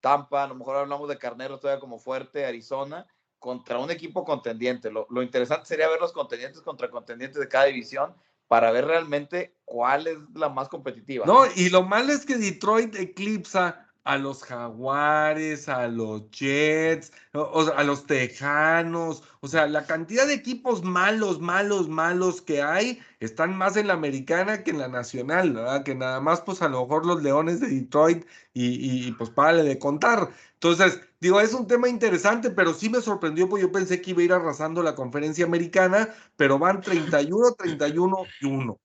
Tampa, a lo mejor hablamos de Carneros todavía como fuerte, Arizona, contra un equipo contendiente. Lo, interesante sería ver los contendientes contra contendientes de cada división, para ver realmente cuál es la más competitiva. No, y lo malo es que Detroit eclipsa a los Jaguares, a los Jets, o, a los Tejanos, o sea, la cantidad de equipos malos, malos, malos que hay están más en la americana que en la nacional, ¿verdad? Que nada más, pues a lo mejor los Leones de Detroit y, y pues párale de contar. Entonces, digo, es un tema interesante, pero sí me sorprendió, porque yo pensé que iba a ir arrasando la conferencia americana, pero van 31, 31 y 1.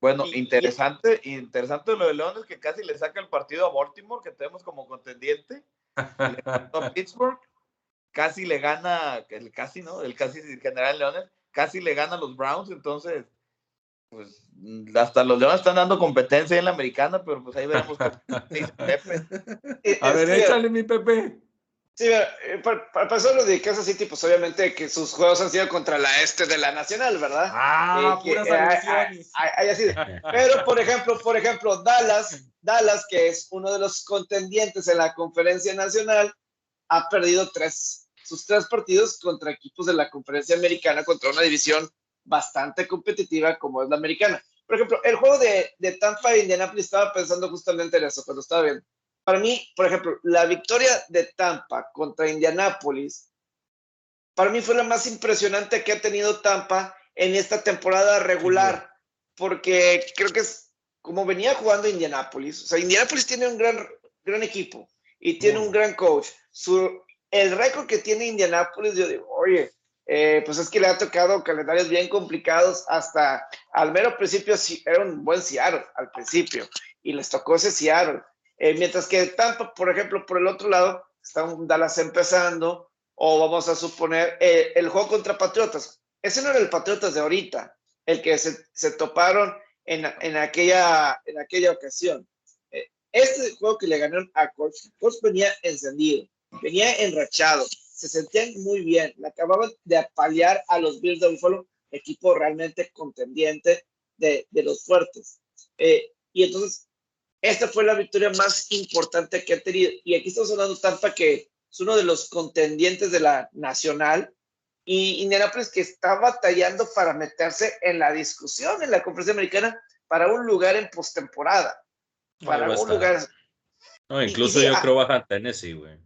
Bueno, interesante, interesante lo de Leones que casi le saca el partido a Baltimore, que tenemos como contendiente. a Pittsburgh, casi le gana, el casi, ¿no? El casi general Leones, casi le gana a los Browns, entonces, pues hasta los Leones están dando competencia en la americana, pero pues ahí veremos. a ver, échale mi Pepe. Sí, eh, para, para pasar lo de Kansas City, pues obviamente que sus juegos han sido contra la este de la Nacional, ¿verdad? Ah, eh, puras que, alusiones. hay, hay así de, pero, por ejemplo, por ejemplo, Dallas, Dallas, que es uno de los contendientes en la conferencia nacional, ha perdido tres, sus tres partidos contra equipos de la conferencia americana, contra una división bastante competitiva como es la americana. Por ejemplo, el juego de, de Tampa e Indianapolis estaba pensando justamente en eso cuando estaba viendo para mí, por ejemplo, la victoria de Tampa contra Indianápolis, para mí fue la más impresionante que ha tenido Tampa en esta temporada regular, porque creo que es como venía jugando Indianápolis. O sea, Indianápolis tiene un gran, gran equipo y tiene un gran coach. Su, el récord que tiene Indianápolis, yo digo, oye, eh, pues es que le ha tocado calendarios bien complicados hasta al mero principio, era un buen Seattle al principio, y les tocó ese Seattle. Eh, mientras que Tampa, por ejemplo, por el otro lado, está un Dallas empezando, o vamos a suponer eh, el juego contra Patriotas. Ese no era el Patriotas de ahorita, el que se, se toparon en, en, aquella, en aquella ocasión. Eh, este juego que le ganaron a Colts, Colts venía encendido, venía enrachado, se sentían muy bien, le acababan de apalear a los Bills de Buffalo, equipo realmente contendiente de, de los fuertes. y entonces esta fue la victoria más importante que ha tenido. Y aquí estamos hablando Tampa, que es uno de los contendientes de la nacional, y Indianapolis que está batallando para meterse en la discusión en la conferencia americana para un lugar en postemporada. Para un lugar. No, incluso yo ah creo baja Tennessee, güey.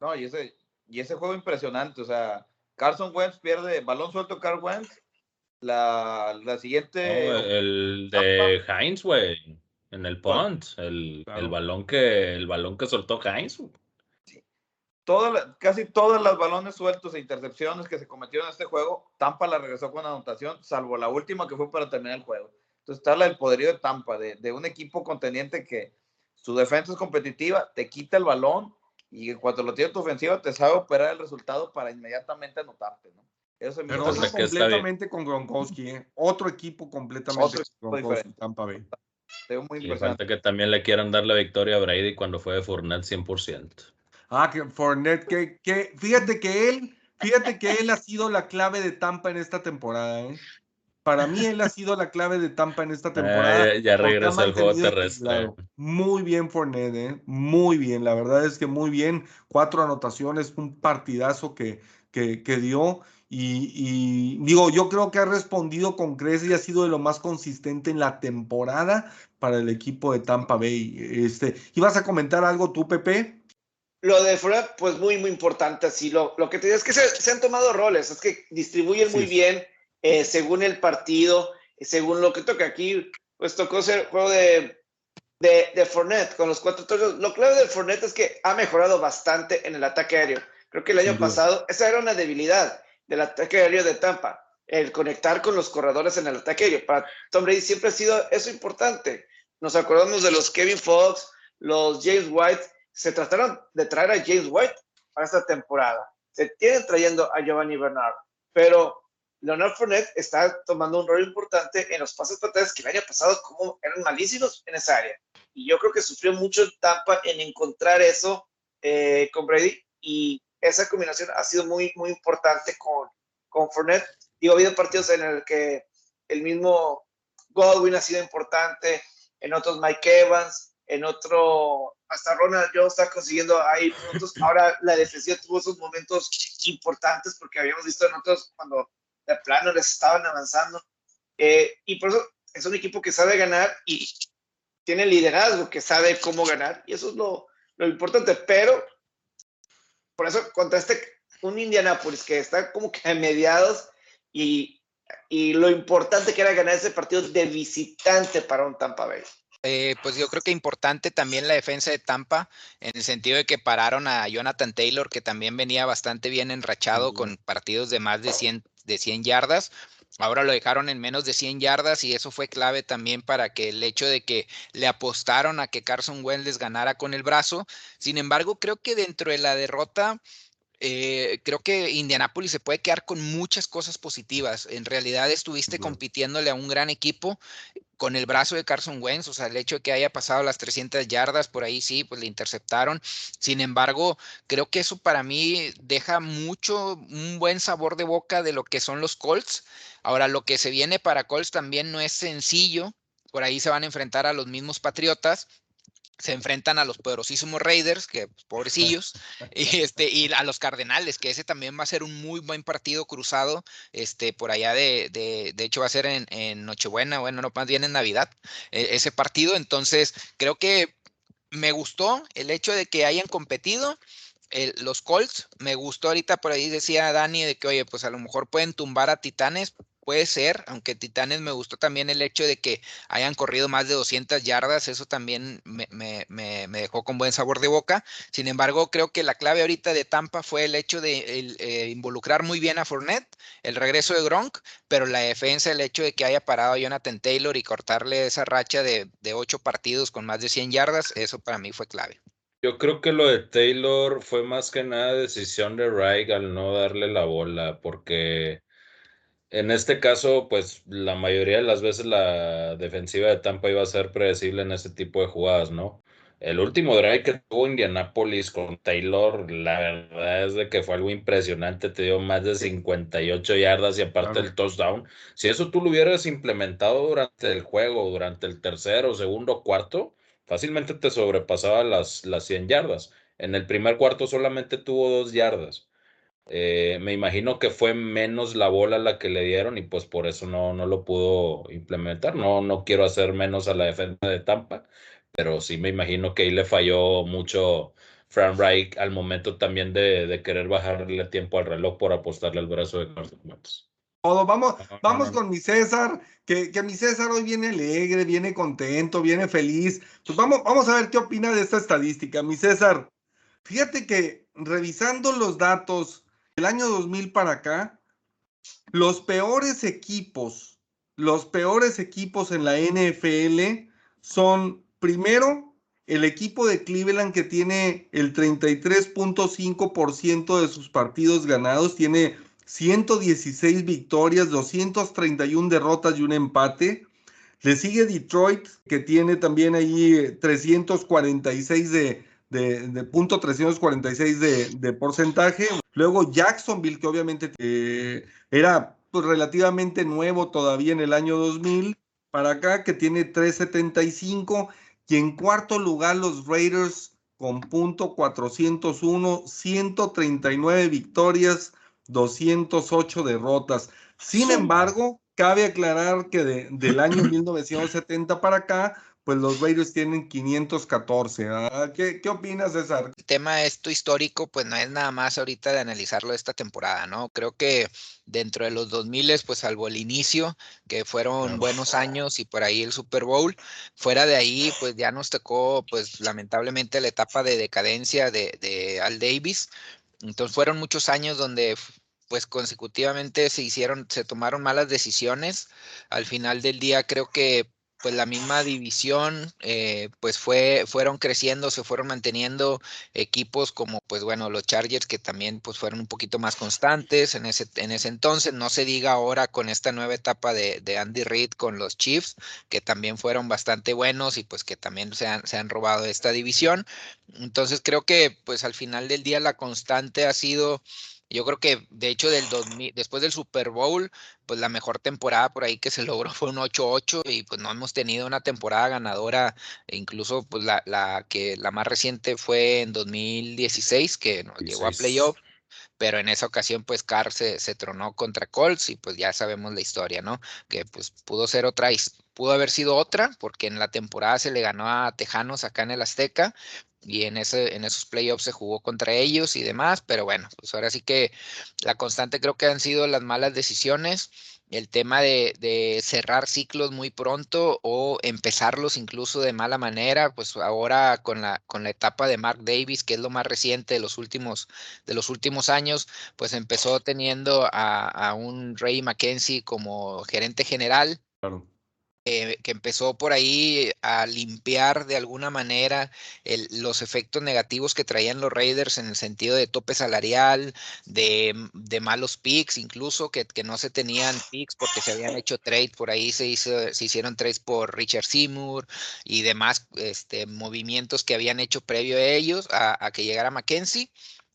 No, y ese, y ese juego impresionante, o sea, Carson Wentz pierde balón suelto Carl Wentz. La, la siguiente. el de Heinz, güey. En el punt. El, el, balón que, el balón que soltó Heinz. Sí. casi todos los balones sueltos e intercepciones que se cometieron en este juego, Tampa la regresó con anotación, salvo la última que fue para terminar el juego. Entonces está el poderío de Tampa, de, de un equipo contendiente que su defensa es competitiva, te quita el balón y cuando lo tiene tu ofensiva te sabe operar el resultado para inmediatamente anotarte, ¿no? Eso Pero completamente con Gronkowski, ¿eh? otro equipo completamente con Gronkowski, Tampa Bay. Muy y falta que también le quieran dar la victoria a Brady cuando fue de Fournette 100%. Ah, que Fournette, que, que fíjate que él, fíjate que él ha sido la clave de Tampa en esta temporada, ¿eh? Para mí él ha sido la clave de Tampa en esta ah, temporada. ya, regresa al juego terrestre. Muy bien Fournette, ¿eh? muy bien. La verdad es que muy bien. Cuatro anotaciones, un partidazo que, que, que dio. Y, digo, yo creo que ha respondido con creces y ha sido de lo más consistente en la temporada para el equipo de Tampa Bay. Este, ¿Ibas a comentar algo tú, Pepe? Lo de Fred, pues muy, muy importante. Así, lo, lo que te digo es que se, han tomado roles, es que distribuyen muy bien eh, según el partido, según lo que toca. Aquí, pues tocó ser juego de, de, de Fournette con los cuatro toros. Lo clave de Fournette es que ha mejorado bastante en el ataque aéreo. Creo que el año pasado, esa era una debilidad del ataque aéreo de Tampa, el conectar con los corredores en el ataque aéreo. Para Tom Brady siempre ha sido eso importante. Nos acordamos de los Kevin Fox, los James White. Se trataron de traer a James White para esta temporada. Se tienen trayendo a Giovanni Bernard, pero Leonard Fournette está tomando un rol importante en los pases totales que el año pasado como eran malísimos en esa área. Y yo creo que sufrió mucho Tampa en encontrar eso eh, con Brady y esa combinación ha sido muy, muy importante con, con Fournette. Digo, ha habido partidos en el que el mismo Godwin ha sido importante, en otros Mike Evans, en otro, hasta Ronald Jones está consiguiendo ahí puntos. Ahora la defensiva tuvo esos momentos importantes porque habíamos visto en otros cuando de plano les estaban avanzando. Eh, y por eso es un equipo que sabe ganar y tiene liderazgo, que sabe cómo ganar. Y eso es lo, lo importante. Pero por eso contra este, un Indianapolis que está como que a mediados y, y lo importante que era ganar ese partido de visitante para un Tampa Bay. Eh, pues yo creo que importante también la defensa de Tampa, en el sentido de que pararon a Jonathan Taylor, que también venía bastante bien enrachado con partidos de más de 100, de 100 yardas. Ahora lo dejaron en menos de 100 yardas y eso fue clave también para que el hecho de que le apostaron a que Carson Wentz ganara con el brazo. Sin embargo, creo que dentro de la derrota, eh, creo que Indianapolis se puede quedar con muchas cosas positivas. En realidad estuviste compitiéndole a un gran equipo con el brazo de Carson Wentz, o sea, el hecho de que haya pasado las 300 yardas, por ahí sí, pues le interceptaron. Sin embargo, creo que eso para mí deja mucho, un buen sabor de boca de lo que son los Colts. Ahora, lo que se viene para Colts también no es sencillo. Por ahí se van a enfrentar a los mismos Patriotas se enfrentan a los poderosísimos Raiders, que pues, pobrecillos, y, este, y a los Cardenales, que ese también va a ser un muy buen partido cruzado, este, por allá de, de, de hecho va a ser en, en, Nochebuena, bueno, no más bien en Navidad, e, ese partido, entonces creo que me gustó el hecho de que hayan competido. los Colts, me gustó ahorita por ahí decía Dani de que, oye, pues a lo mejor pueden tumbar a Titanes, puede ser, aunque Titanes me gustó también el hecho de que hayan corrido más de 200 yardas, eso también me, dejó con buen sabor de boca. Sin embargo, creo que la clave ahorita de Tampa fue el hecho de eh, involucrar muy bien a Fournette, el regreso de Gronk, pero la defensa, el hecho de que haya parado a Jonathan Taylor y cortarle esa racha de, de ocho partidos con más de 100 yardas, eso para mí fue clave. Yo creo que lo de Taylor fue más que nada decisión de Reich al no darle la bola, porque en este caso, pues la mayoría de las veces la defensiva de Tampa iba a ser predecible en ese tipo de jugadas, ¿no? El último drive que tuvo Indianapolis con Taylor, la verdad es de que fue algo impresionante, te dio más de 58 yardas y aparte el touchdown. Si eso tú lo hubieras implementado durante el juego, durante el tercero, segundo, cuarto, fácilmente te sobrepasaba las, las 100 yardas. En el primer cuarto solamente tuvo dos yardas. Eh, me imagino que fue menos la bola la que le dieron y pues por eso no, no lo pudo implementar. No, no quiero hacer menos a la defensa de Tampa, pero sí me imagino que ahí le falló mucho Frank Reich al momento también de, querer bajarle tiempo al reloj por apostarle al brazo de Carlos Todo. Vamos, vamos con mi César, que, que, mi César hoy viene alegre, viene contento, viene feliz. Pues vamos, vamos a ver qué opina de esta estadística. Mi César, fíjate que revisando los datos del año 2000 para acá, los peores equipos, los peores equipos en la NFL son primero el equipo de Cleveland que tiene el 33.5% de sus partidos ganados, tiene 116 victorias, 231 derrotas y un empate. Le sigue Detroit, que tiene también ahí 346 de, de, punto 346 de, de, porcentaje. Luego Jacksonville, que obviamente eh, era pues, relativamente nuevo todavía en el año 2000, para acá, que tiene 375. Y en cuarto lugar, los Raiders con punto 401, 139 victorias, 208 derrotas. Sin embargo, cabe aclarar que del año 1970 para acá, pues los Raiders tienen 514. ¿ah? ¿Qué, ¿Qué, opinas, César? El tema esto histórico, pues no es nada más ahorita de analizarlo esta temporada, ¿no? Creo que dentro de los 2000, pues salvo el inicio, que fueron buenos años y por ahí el Super Bowl, fuera de ahí, pues ya nos tocó, pues lamentablemente la etapa de decadencia de, de Al Davis. Entonces fueron muchos años donde pues consecutivamente se hicieron, se tomaron malas decisiones. Al final del día creo que pues la misma división, eh, pues fue, fueron creciendo, se fueron manteniendo equipos como, pues bueno, los Chargers que también pues fueron un poquito más constantes en ese, en ese entonces, no se diga ahora con esta nueva etapa de, de Andy Reid con los Chiefs, que también fueron bastante buenos y pues que también se han, se han robado esta división. Entonces creo que pues al final del día la constante ha sido yo creo que, de hecho, del 2000, después del Super Bowl, pues la mejor temporada por ahí que se logró fue un 8-8 y pues no hemos tenido una temporada ganadora, e incluso pues la, la, que la más reciente fue en 2016, que nos llegó a playoff pero en esa ocasión pues Carr se, se, tronó contra Colts y pues ya sabemos la historia, ¿no? Que pues pudo ser otra, pudo haber sido otra, porque en la temporada se le ganó a Tejanos acá en el Azteca, y en, ese, en esos playoffs se jugó contra ellos y demás, pero bueno, pues ahora sí que la constante creo que han sido las malas decisiones, el tema de, cerrar ciclos muy pronto o empezarlos incluso de mala manera, pues ahora con la, con la etapa de Mark Davis, que es lo más reciente de los últimos, de los últimos años, pues empezó teniendo a, a un Ray McKenzie como gerente general. Claro. Eh, que empezó por ahí a limpiar de alguna manera los efectos negativos que traían los Raiders en el sentido de tope salarial, de, malos picks, incluso que, no se tenían picks porque se habían hecho trade, por ahí se, hizo, se hicieron trades por Richard Seymour y demás este, movimientos que habían hecho previo a ellos, a, a que llegara Mackenzie.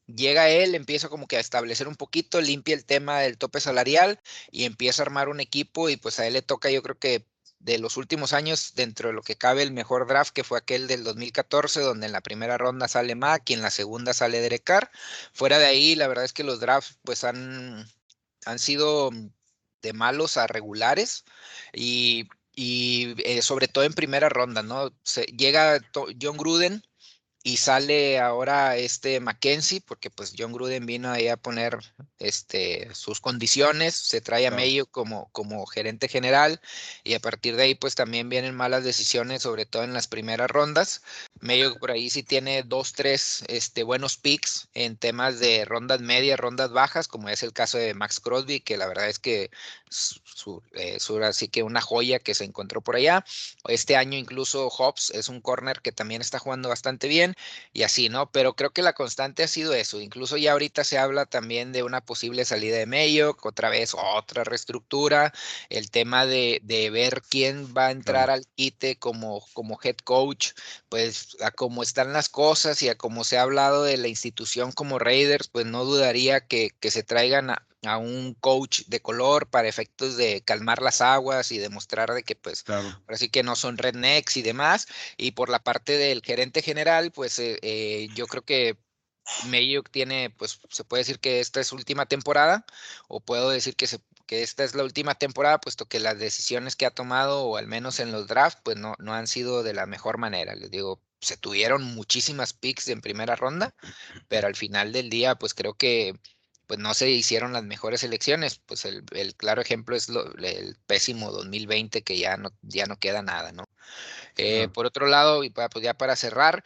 Llega él, empieza como que a establecer un poquito, limpia el tema del tope salarial y empieza a armar un equipo y pues a él le toca yo creo que de los últimos años, dentro de lo que cabe, el mejor draft que fue aquel del 2014, donde en la primera ronda sale Mack y en la segunda sale Derek Carr. Fuera de ahí, la verdad es que los drafts pues han, han sido de malos a regulares y, y eh, sobre todo en primera ronda, ¿no? Llega John Gruden y sale ahora este Mackenzie, porque pues John Gruden vino ahí a poner este, sus condiciones, se trae a Mayo como, como gerente general y a partir de ahí pues también vienen malas decisiones, sobre todo en las primeras rondas. Mayo por ahí sí tiene dos, tres este, buenos picks en temas de rondas medias, rondas bajas, como es el caso de Max Crosby, que la verdad es que su, eh, así que una joya que se encontró por allá. Este año incluso Hobbs es un corner que también está jugando bastante bien y así, ¿no? Pero creo que la constante ha sido eso. Incluso ya ahorita se habla también de una posible salida de Mayo, otra vez otra reestructura, el tema de, ver quién va a entrar al quite como, como head coach, pues pues a cómo están las cosas y a cómo se ha hablado de la institución como Raiders, pues no dudaría que, que se traigan a, a, un coach de color para efectos de calmar las aguas y demostrar de que pues claro. así que no son rednecks y demás. Y por la parte del gerente general, pues eh, eh, yo creo que Mayuk tiene, pues se puede decir que esta es última temporada, o puedo decir que, se, que esta es la última temporada, puesto que las decisiones que ha tomado, o al menos en los drafts, pues no, no han sido de la mejor manera. Les digo, se tuvieron muchísimas picks en primera ronda, pero al final del día, pues creo que pues no se hicieron las mejores elecciones. Pues el, el claro ejemplo es lo, el pésimo 2020, que ya no, ya no queda nada, ¿no? Eh, por otro lado, y pues ya para cerrar,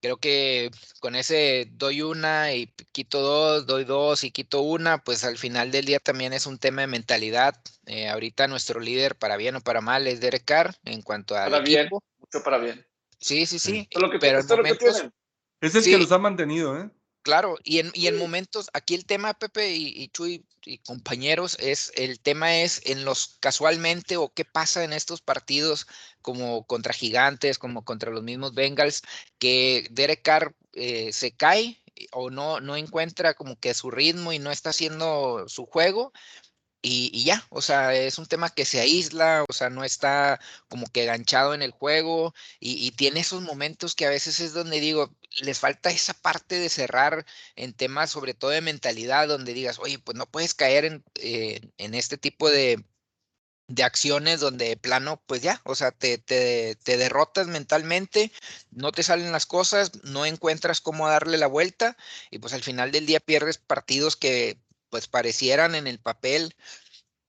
creo que con ese doy una y quito dos, doy dos y quito una, pues al final del día también es un tema de mentalidad. Eh, ahorita nuestro líder, para bien o para mal, es Derek Carr en cuanto a. Para bien, mucho para bien. Sí, sí, sí. Todo lo que, pero todo momentos, lo que tienen. Es el sí, que los ha mantenido, ¿eh? Claro, y en, y en momentos, aquí el tema, Pepe y, y Chuy y compañeros, es el tema es en los casualmente o qué pasa en estos partidos como contra Gigantes, como contra los mismos Bengals, que Derek Carr eh, se cae o no, no encuentra como que su ritmo y no está haciendo su juego, y, ya, o sea, es un tema que se aísla, o sea, no está como que ganchado en el juego y, tiene esos momentos que a veces es donde digo, les falta esa parte de cerrar en temas sobre todo de mentalidad, donde digas, oye, pues no puedes caer en, eh, en este tipo de, de acciones donde de plano, pues ya, o sea, te, te, te, derrotas mentalmente, no te salen las cosas, no encuentras cómo darle la vuelta y pues al final del día pierdes partidos que pues parecieran en el papel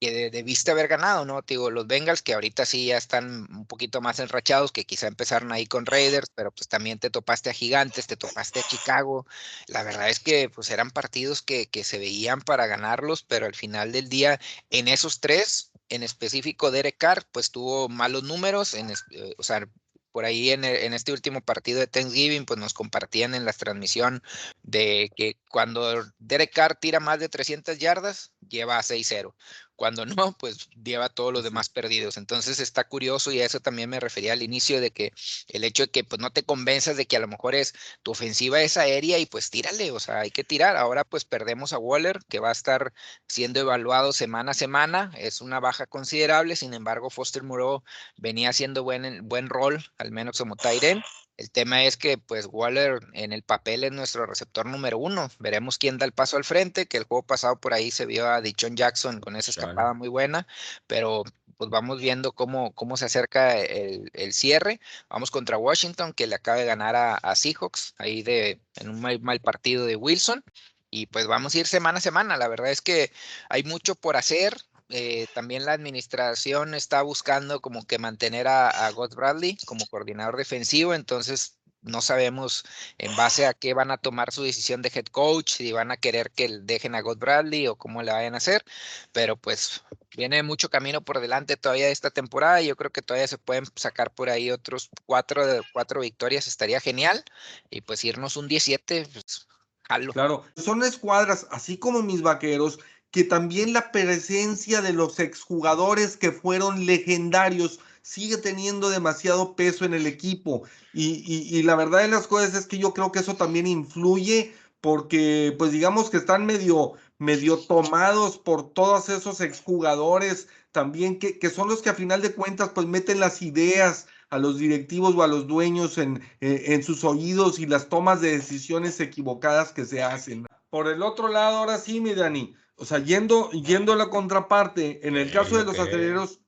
que debiste haber ganado, ¿no? Digo, los Bengals que ahorita sí ya están un poquito más enrachados, que quizá empezaron ahí con Raiders, pero pues también te topaste a Gigantes, te topaste a Chicago. La verdad es que pues eran partidos que, que se veían para ganarlos, pero al final del día, en esos tres, en específico Derek Carr, pues tuvo malos números, en, eh, o sea, por ahí en, en, este último partido de Thanksgiving, pues nos compartían en la transmisión de que cuando Derek Carr tira más de 300 yardas, lleva a 6-0. Cuando no, pues lleva todos los demás perdidos. Entonces está curioso y a eso también me refería al inicio de que el hecho de que pues no te convenzas de que a lo mejor es tu ofensiva es aérea y pues tírale, o sea, hay que tirar. Ahora pues perdemos a Waller, que va a estar siendo evaluado semana a semana. Es una baja considerable, sin embargo, Foster Moreau venía haciendo buen, buen rol, al menos como Tyren. El tema es que, pues, Waller en el papel es nuestro receptor número uno. Veremos quién da el paso al frente, que el juego pasado por ahí se vio a Dichon Jackson con esa escapada muy buena, pero pues vamos viendo cómo, cómo se acerca el, el, cierre. Vamos contra Washington, que le acaba de ganar a, a Seahawks, ahí de, en un mal, mal partido de Wilson. Y pues vamos a ir semana a semana. La verdad es que hay mucho por hacer. Eh, también la administración está buscando como que mantener a, a God Bradley como coordinador defensivo, entonces no sabemos en base a qué van a tomar su decisión de head coach, si van a querer que dejen a God Bradley o cómo le vayan a hacer, pero pues viene mucho camino por delante todavía esta temporada, yo creo que todavía se pueden sacar por ahí otros cuatro, cuatro victorias, estaría genial, y pues irnos un 17, pues jalo. Claro, son escuadras, así como mis vaqueros, que también la presencia de los exjugadores que fueron legendarios sigue teniendo demasiado peso en el equipo. Y, y, la verdad de las cosas es que yo creo que eso también influye porque, pues digamos que están medio, medio tomados por todos esos exjugadores también, que, que son los que a final de cuentas pues meten las ideas a los directivos o a los dueños en, en, en sus oídos y las tomas de decisiones equivocadas que se hacen. Por el otro lado, ahora sí, mi Dani, o sea, yendo, yendo a la contraparte, en el caso de los aceleros,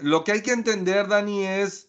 lo que hay que entender, Dani, es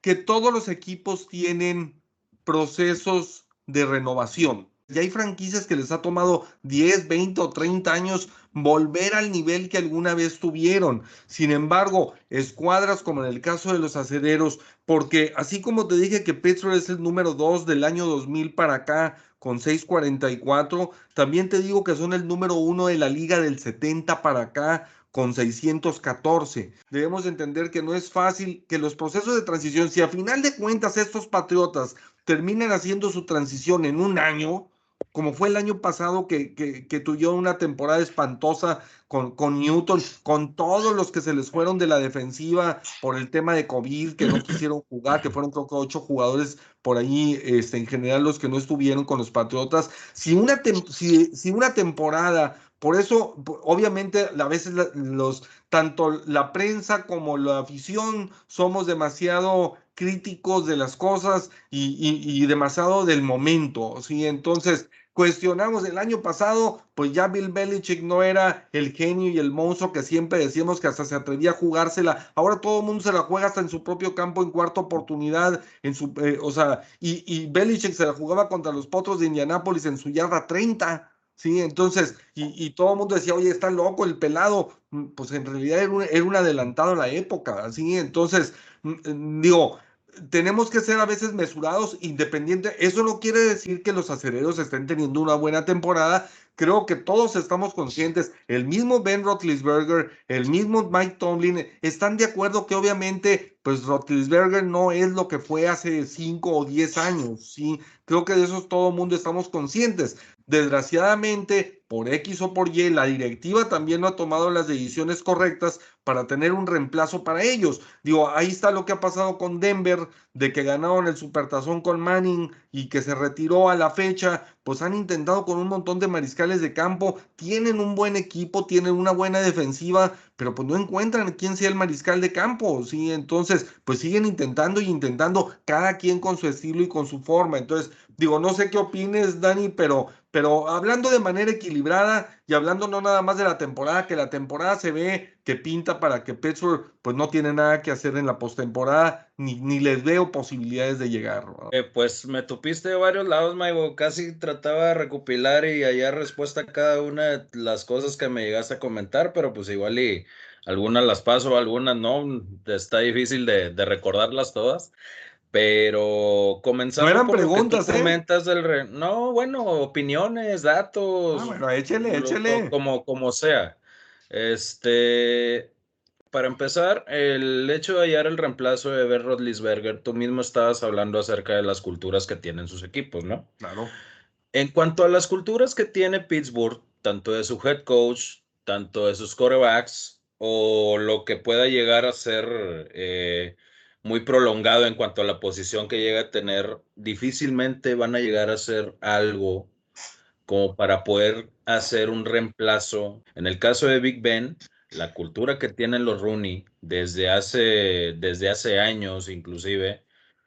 que todos los equipos tienen procesos de renovación. Y hay franquicias que les ha tomado 10, 20 o 30 años volver al nivel que alguna vez tuvieron. Sin embargo, escuadras como en el caso de los acederos, porque así como te dije que Petro es el número 2 del año 2000 para acá, con 644, también te digo que son el número 1 de la liga del 70 para acá, con 614. Debemos entender que no es fácil que los procesos de transición, si a final de cuentas estos patriotas terminan haciendo su transición en un año, como fue el año pasado que, que, que tuvieron una temporada espantosa con, con Newton, con todos los que se les fueron de la defensiva por el tema de COVID, que no quisieron jugar, que fueron creo que ocho jugadores por ahí, este, en general los que no estuvieron con los Patriotas. Si una, si, si una temporada por eso, obviamente, a veces los, tanto la prensa como la afición somos demasiado críticos de las cosas y, y, demasiado del momento, ¿sí? Entonces, cuestionamos el año pasado, pues ya Bill Belichick no era el genio y el monstruo que siempre decíamos que hasta se atrevía a jugársela. Ahora todo el mundo se la juega hasta en su propio campo en cuarta oportunidad, en su, eh, o sea, y, Belichick se la jugaba contra los Potros de Indianápolis en su yarda 30. Sí, entonces, y, todo el mundo decía, oye, está loco el pelado, mm, pues en realidad era un, era un adelantado a la época, ¿sí? Entonces, mm, mm, digo, tenemos que ser a veces mesurados, independiente. Eso no quiere decir que los acereros estén teniendo una buena temporada. Creo que todos estamos conscientes. El mismo Ben Roethlisberger, el mismo Mike Tomlin están de acuerdo que obviamente, pues Roethlisberger no es lo que fue hace cinco o diez años. Sí, creo que de eso todo el mundo estamos conscientes. Desgraciadamente, por X o por Y, la directiva también no ha tomado las decisiones correctas para tener un reemplazo para ellos. Digo, ahí está lo que ha pasado con Denver, de que ganaron el Supertazón con Manning y que se retiró a la fecha, pues han intentado con un montón de mariscales de campo, tienen un buen equipo, tienen una buena defensiva, pero pues no encuentran quién sea el mariscal de campo, ¿sí? Entonces, pues siguen intentando y intentando, cada quien con su estilo y con su forma. Entonces, digo, no sé qué opines, Dani, pero pero hablando de manera equilibrada y hablando no nada más de la temporada, que la temporada se ve que pinta para que Pittsburgh pues no tiene nada que hacer en la postemporada, ni, ni les veo posibilidades de llegar. Eh, pues me tupiste de varios lados, Maigo. Casi trataba de recopilar y hallar respuesta a cada una de las cosas que me llegaste a comentar, pero pues igual y algunas las paso, algunas no. Está difícil de, de recordarlas todas. Pero comenzando no eran preguntas, ¿eh? comentas del re... No, bueno, opiniones, datos. Ah, bueno, échele, échele. Como, como sea. Este, para empezar, el hecho de hallar el reemplazo de Ben Rodlisberger, tú mismo estabas hablando acerca de las culturas que tienen sus equipos, ¿no? Claro. En cuanto a las culturas que tiene Pittsburgh, tanto de su head coach, tanto de sus corebacks, o lo que pueda llegar a ser eh, muy prolongado en cuanto a la posición que llega a tener, difícilmente van a llegar a hacer algo como para poder hacer un reemplazo. En el caso de Big Ben, la cultura que tienen los Rooney desde hace, desde hace años inclusive,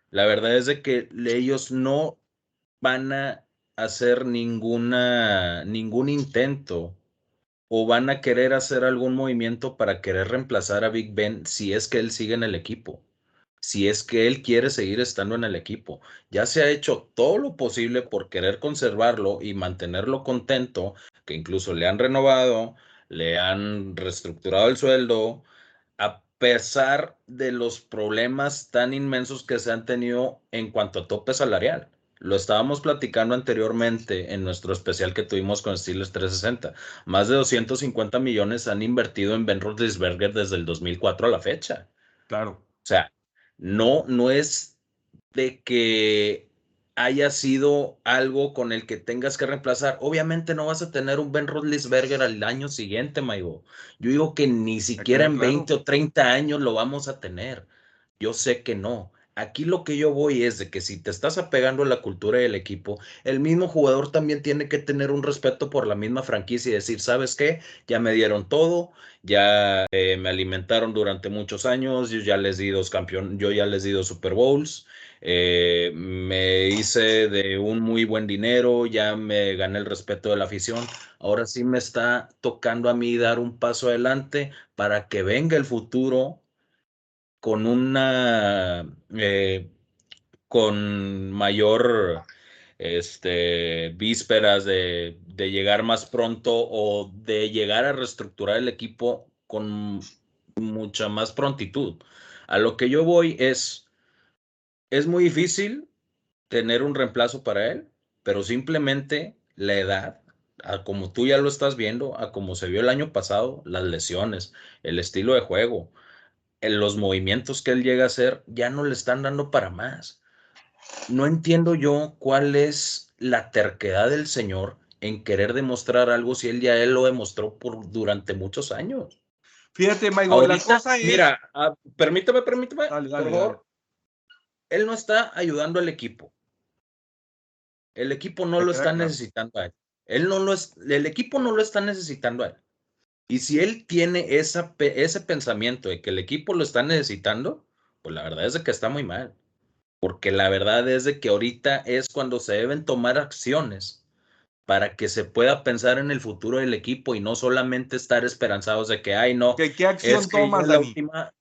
la verdad es de que ellos no van a hacer ninguna, ningún intento o van a querer hacer algún movimiento para querer reemplazar a Big Ben si es que él sigue en el equipo si es que él quiere seguir estando en el equipo. Ya se ha hecho todo lo posible por querer conservarlo y mantenerlo contento, que incluso le han renovado, le han reestructurado el sueldo, a pesar de los problemas tan inmensos que se han tenido en cuanto a tope salarial. Lo estábamos platicando anteriormente en nuestro especial que tuvimos con Steelers 360. Más de 250 millones han invertido en Ben Roethlisberger desde el 2004 a la fecha. Claro. O sea, no, no es de que haya sido algo con el que tengas que reemplazar. Obviamente no vas a tener un Ben Roethlisberger al año siguiente, Maigo. Yo digo que ni siquiera en 20 o 30 años lo vamos a tener. Yo sé que no. Aquí lo que yo voy es de que si te estás apegando a la cultura del equipo, el mismo jugador también tiene que tener un respeto por la misma franquicia y decir, ¿sabes qué? Ya me dieron todo, ya eh, me alimentaron durante muchos años, yo ya les di dos campeón, yo ya les di dos Super Bowls, eh, me hice de un muy buen dinero, ya me gané el respeto de la afición, ahora sí me está tocando a mí dar un paso adelante para que venga el futuro con una, eh, con mayor, este, vísperas de, de, llegar más pronto o de llegar a reestructurar el equipo con mucha más prontitud. A lo que yo voy es, es muy difícil tener un reemplazo para él, pero simplemente la edad, a como tú ya lo estás viendo, a como se vio el año pasado, las lesiones, el estilo de juego, los movimientos que él llega a hacer ya no le están dando para más. No entiendo yo cuál es la terquedad del señor en querer demostrar algo si él ya él lo demostró por durante muchos años. Fíjate, Michael, la cosa es. Mira, ah, permíteme, permíteme, Dale, dale, por favor. Él no está ayudando al equipo. El equipo no lo está necesitando a él. Él no lo es, el equipo no lo está necesitando a él. Y si él tiene esa, ese pensamiento de que el equipo lo está necesitando, pues la verdad es de que está muy mal. Porque la verdad es de que ahorita es cuando se deben tomar acciones para que se pueda pensar en el futuro del equipo y no solamente estar esperanzados de que, ay, no, ¿Qué, qué acción es que tomas, la última-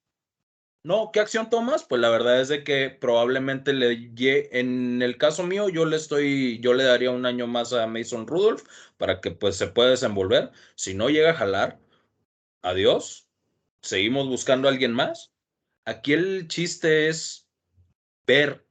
No, ¿qué acción tomas? Pues la verdad es de que probablemente le en el caso mío yo le estoy yo le daría un año más a Mason Rudolph para que pues se pueda desenvolver. Si no llega a jalar, adiós. Seguimos buscando a alguien más. Aquí el chiste es ver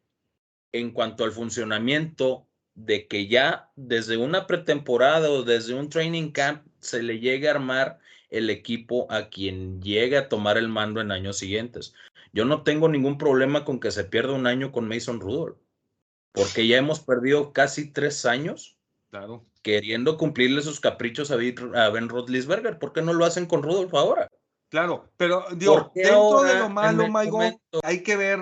en cuanto al funcionamiento de que ya desde una pretemporada o desde un training camp se le llegue a armar el equipo a quien llegue a tomar el mando en años siguientes. Yo no tengo ningún problema con que se pierda un año con Mason Rudolph, porque ya hemos perdido casi tres años Claro. queriendo cumplirle sus caprichos a, Ben Roethlisberger. ¿Por qué no lo hacen con Rudolph ahora? Claro, pero digo, ¿Por qué dentro de lo malo, Michael, hay que ver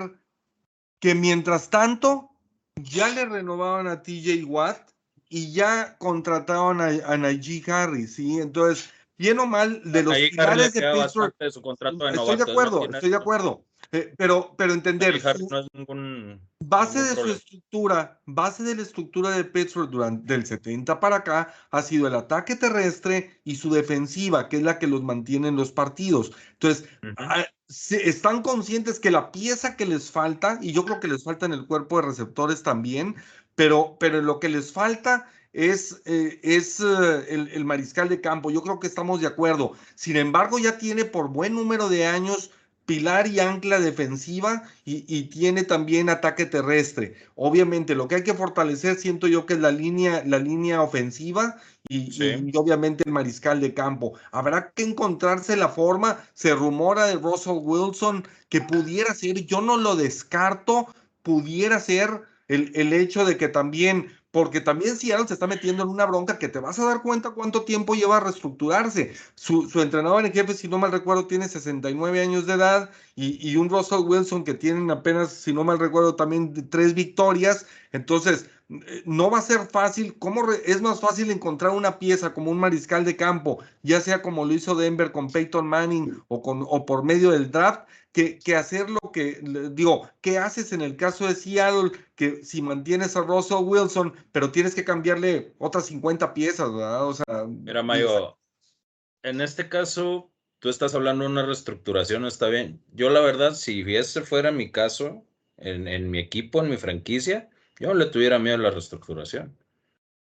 que mientras tanto ya le renovaban a TJ Watt y ya contrataron a, a Najee Harris, ¿sí? Entonces, bien o mal, de los Ahí pilares de Pittsburgh, de su contrato de estoy de acuerdo, tiene- estoy de acuerdo, eh, pero, pero entender, su no es ningún base ningún de su problema. estructura, base de la estructura de Pittsburgh durante del 70 para acá ha sido el ataque terrestre y su defensiva, que es la que los mantiene en los partidos. Entonces, ah, se- están conscientes que la pieza que les falta, y yo creo que les falta en el cuerpo de receptores también, pero, pero lo que les falta es, eh, es eh, el, el mariscal de campo. Yo creo que estamos de acuerdo. Sin embargo, ya tiene por buen número de años pilar y ancla defensiva y, y tiene también ataque terrestre. Obviamente, lo que hay que fortalecer, siento yo que es la línea, la línea ofensiva y, Sí. y obviamente el mariscal de campo. Habrá que encontrarse la forma. Se rumora de Russell Wilson que pudiera ser, yo no lo descarto, pudiera ser el, el hecho de que también, porque también Seattle se está metiendo en una bronca que te vas a dar cuenta cuánto tiempo lleva a reestructurarse. Su, su entrenador en jefe, si no mal recuerdo, tiene 69 años de edad y, y un Russell Wilson que tienen apenas, si no mal recuerdo, también tres victorias. Entonces, eh, no va a ser fácil. ¿Cómo es más fácil encontrar una pieza como un mariscal de campo, ya sea como lo hizo Denver con Peyton Manning o, con, o por medio del draft? Que, que hacer lo que, digo, ¿qué haces en el caso de Seattle? Que si mantienes a Russell Wilson, pero tienes que cambiarle otras 50 piezas, ¿verdad? O sea, Mira, Mayo, en este caso, tú estás hablando de una reestructuración, está bien. Yo, la verdad, si ese fuera mi caso, en, en mi equipo, en mi franquicia, yo no le tuviera miedo a la reestructuración.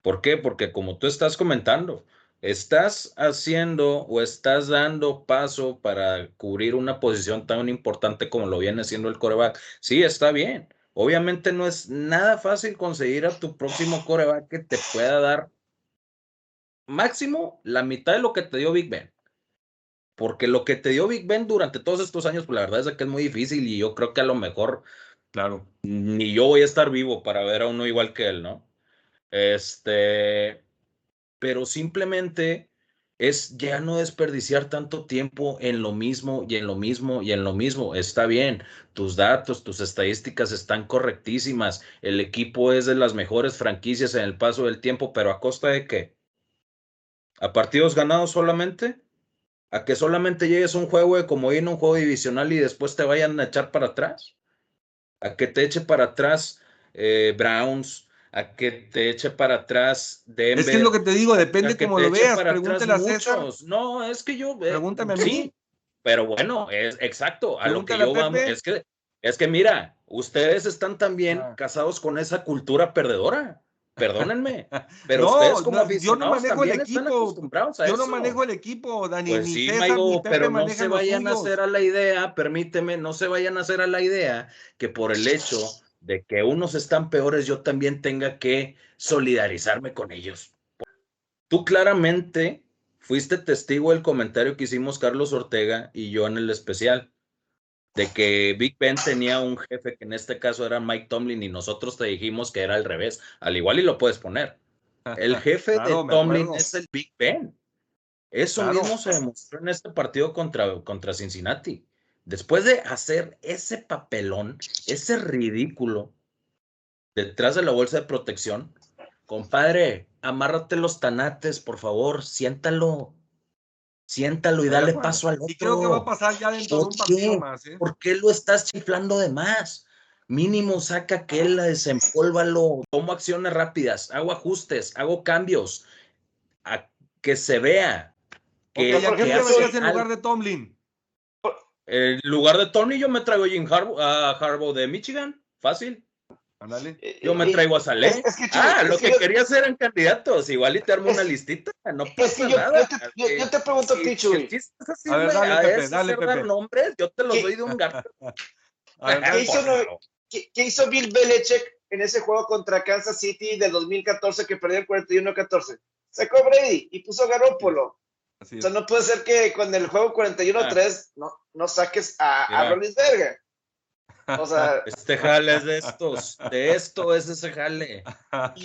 ¿Por qué? Porque como tú estás comentando, estás haciendo o estás dando paso para cubrir una posición tan importante como lo viene siendo el coreback. Sí, está bien. Obviamente no es nada fácil conseguir a tu próximo coreback que te pueda dar máximo la mitad de lo que te dio Big Ben. Porque lo que te dio Big Ben durante todos estos años, pues la verdad es que es muy difícil y yo creo que a lo mejor, claro, ni yo voy a estar vivo para ver a uno igual que él, ¿no? Este, pero simplemente es ya no desperdiciar tanto tiempo en lo mismo y en lo mismo y en lo mismo. Está bien, tus datos, tus estadísticas están correctísimas, el equipo es de las mejores franquicias en el paso del tiempo, pero ¿a costa de qué? ¿A partidos ganados solamente? ¿A que solamente llegues a un juego de comodín, un juego divisional y después te vayan a echar para atrás? ¿A que te eche para atrás eh, Browns? ¿A que te eche para atrás Denver? Es que es lo que te digo, depende cómo lo veas. Pregúntale a César. muchos. No, es que yo. eh, Pregúntame a mí. Sí, pero bueno, es exacto. A lo que yo vamos. Es que, es que mira, ustedes están también Ah. casados con esa cultura perdedora. Perdónenme. Pero No, ustedes como no, yo no manejo el equipo. Yo no eso. manejo el equipo, Dani. Pues sí, César, Maigo, pero no se vayan a hacer a la idea, permíteme, no se vayan a hacer a la idea que por el hecho de que unos están peores, yo también tenga que solidarizarme con ellos. Tú claramente fuiste testigo del comentario que hicimos Carlos Ortega y yo en el especial. de que Big Ben tenía un jefe que en este caso era Mike Tomlin y nosotros te dijimos que era al revés. Al igual y lo puedes poner. El jefe Claro, de Tomlin es el Big Ben. Eso Claro. mismo se demostró en este partido contra, contra Cincinnati. Después de hacer ese papelón, ese ridículo detrás de la bolsa de protección, compadre, amárrate los tanates, por favor, siéntalo. Siéntalo y dale paso al otro. Y creo que va a pasar ya dentro de ¿Por un partido más. ¿eh? ¿Por qué lo estás chiflando de más? Mínimo saca aquel, desempólvalo, tomo acciones rápidas, hago ajustes, hago cambios, a que se vea que, Ok, ¿y a que te hace en lugar de Tomlin? En lugar de Tony, yo me traigo a Jim Harbaugh, a Harbaugh de Michigan, fácil. Ándale. Yo me y- traigo a Saleh. es- es que, Chuy, ah, es lo que que yo- quería hacer eran candidatos. Igual y te armo una listita. No Es pasa que yo, nada. yo te, yo- yo te pregunto a Si- ti, si Chuy. el chiste es así, A ver, güey, dale, a Pepe, ese dale, hacer dar Pepe. nombres, yo te los ¿Qué? doy de un gato. A ver, ¿Qué hizo, no- qué- qué hizo Bill Belichick en ese juego contra Kansas City del 2014 que perdió el 41-14? Sacó a Brady y puso a Garoppolo. Así O sea, no puede ser que con el juego 41-3 no, no saques a, a Mira. Roethlisberger. O sea, Este jale es de estos. De esto es ese jale.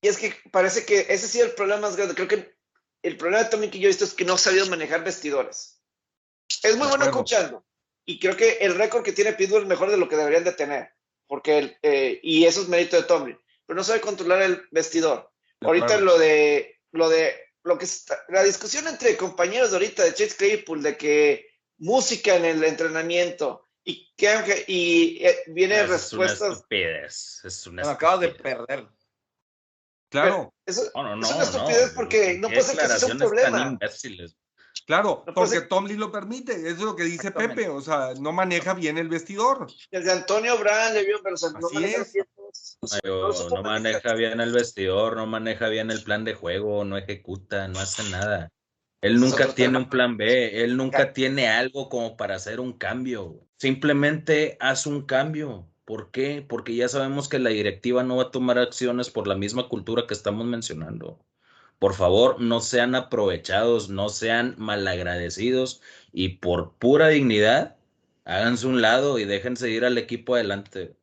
y es que parece que ese sí es el problema más grande. Creo que el problema también que yo he visto es que no ha sabido manejar vestidores. Es muy De bueno escuchando. Y creo que el récord que tiene Pittsburgh es mejor de lo que deberían de tener. Porque el- eh, y eso es mérito de Tomlin. Pero no sabe controlar el vestidor. De ahorita acuerdo. lo de lo de lo que está, la discusión entre compañeros de ahorita de Chase Claypool de que música en el entrenamiento y que Ángel- y eh, viene Es una estupidez. Es una Bueno, acabas de perder. Claro, eso, no, no. es una estupidez no. porque no puede ser que sea un tan problema. imbéciles. Claro, No puede porque ser- Tomlin lo permite. Eso es lo que dice. Pepe. O sea, no maneja bien el vestidor. Desde Antonio Brown le vio, pero sea, no Así maneja es. Mayo, no maneja bien el vestidor, no maneja bien el plan de juego, no ejecuta, no hace nada. Él nunca tiene un plan B, él nunca tiene algo como para hacer un cambio. Simplemente haz un cambio. ¿Por qué? Porque ya sabemos que la directiva no va a tomar acciones por la misma cultura que estamos mencionando. Por favor, no sean aprovechados, no sean malagradecidos y por pura dignidad, háganse un lado y déjense ir al equipo adelante.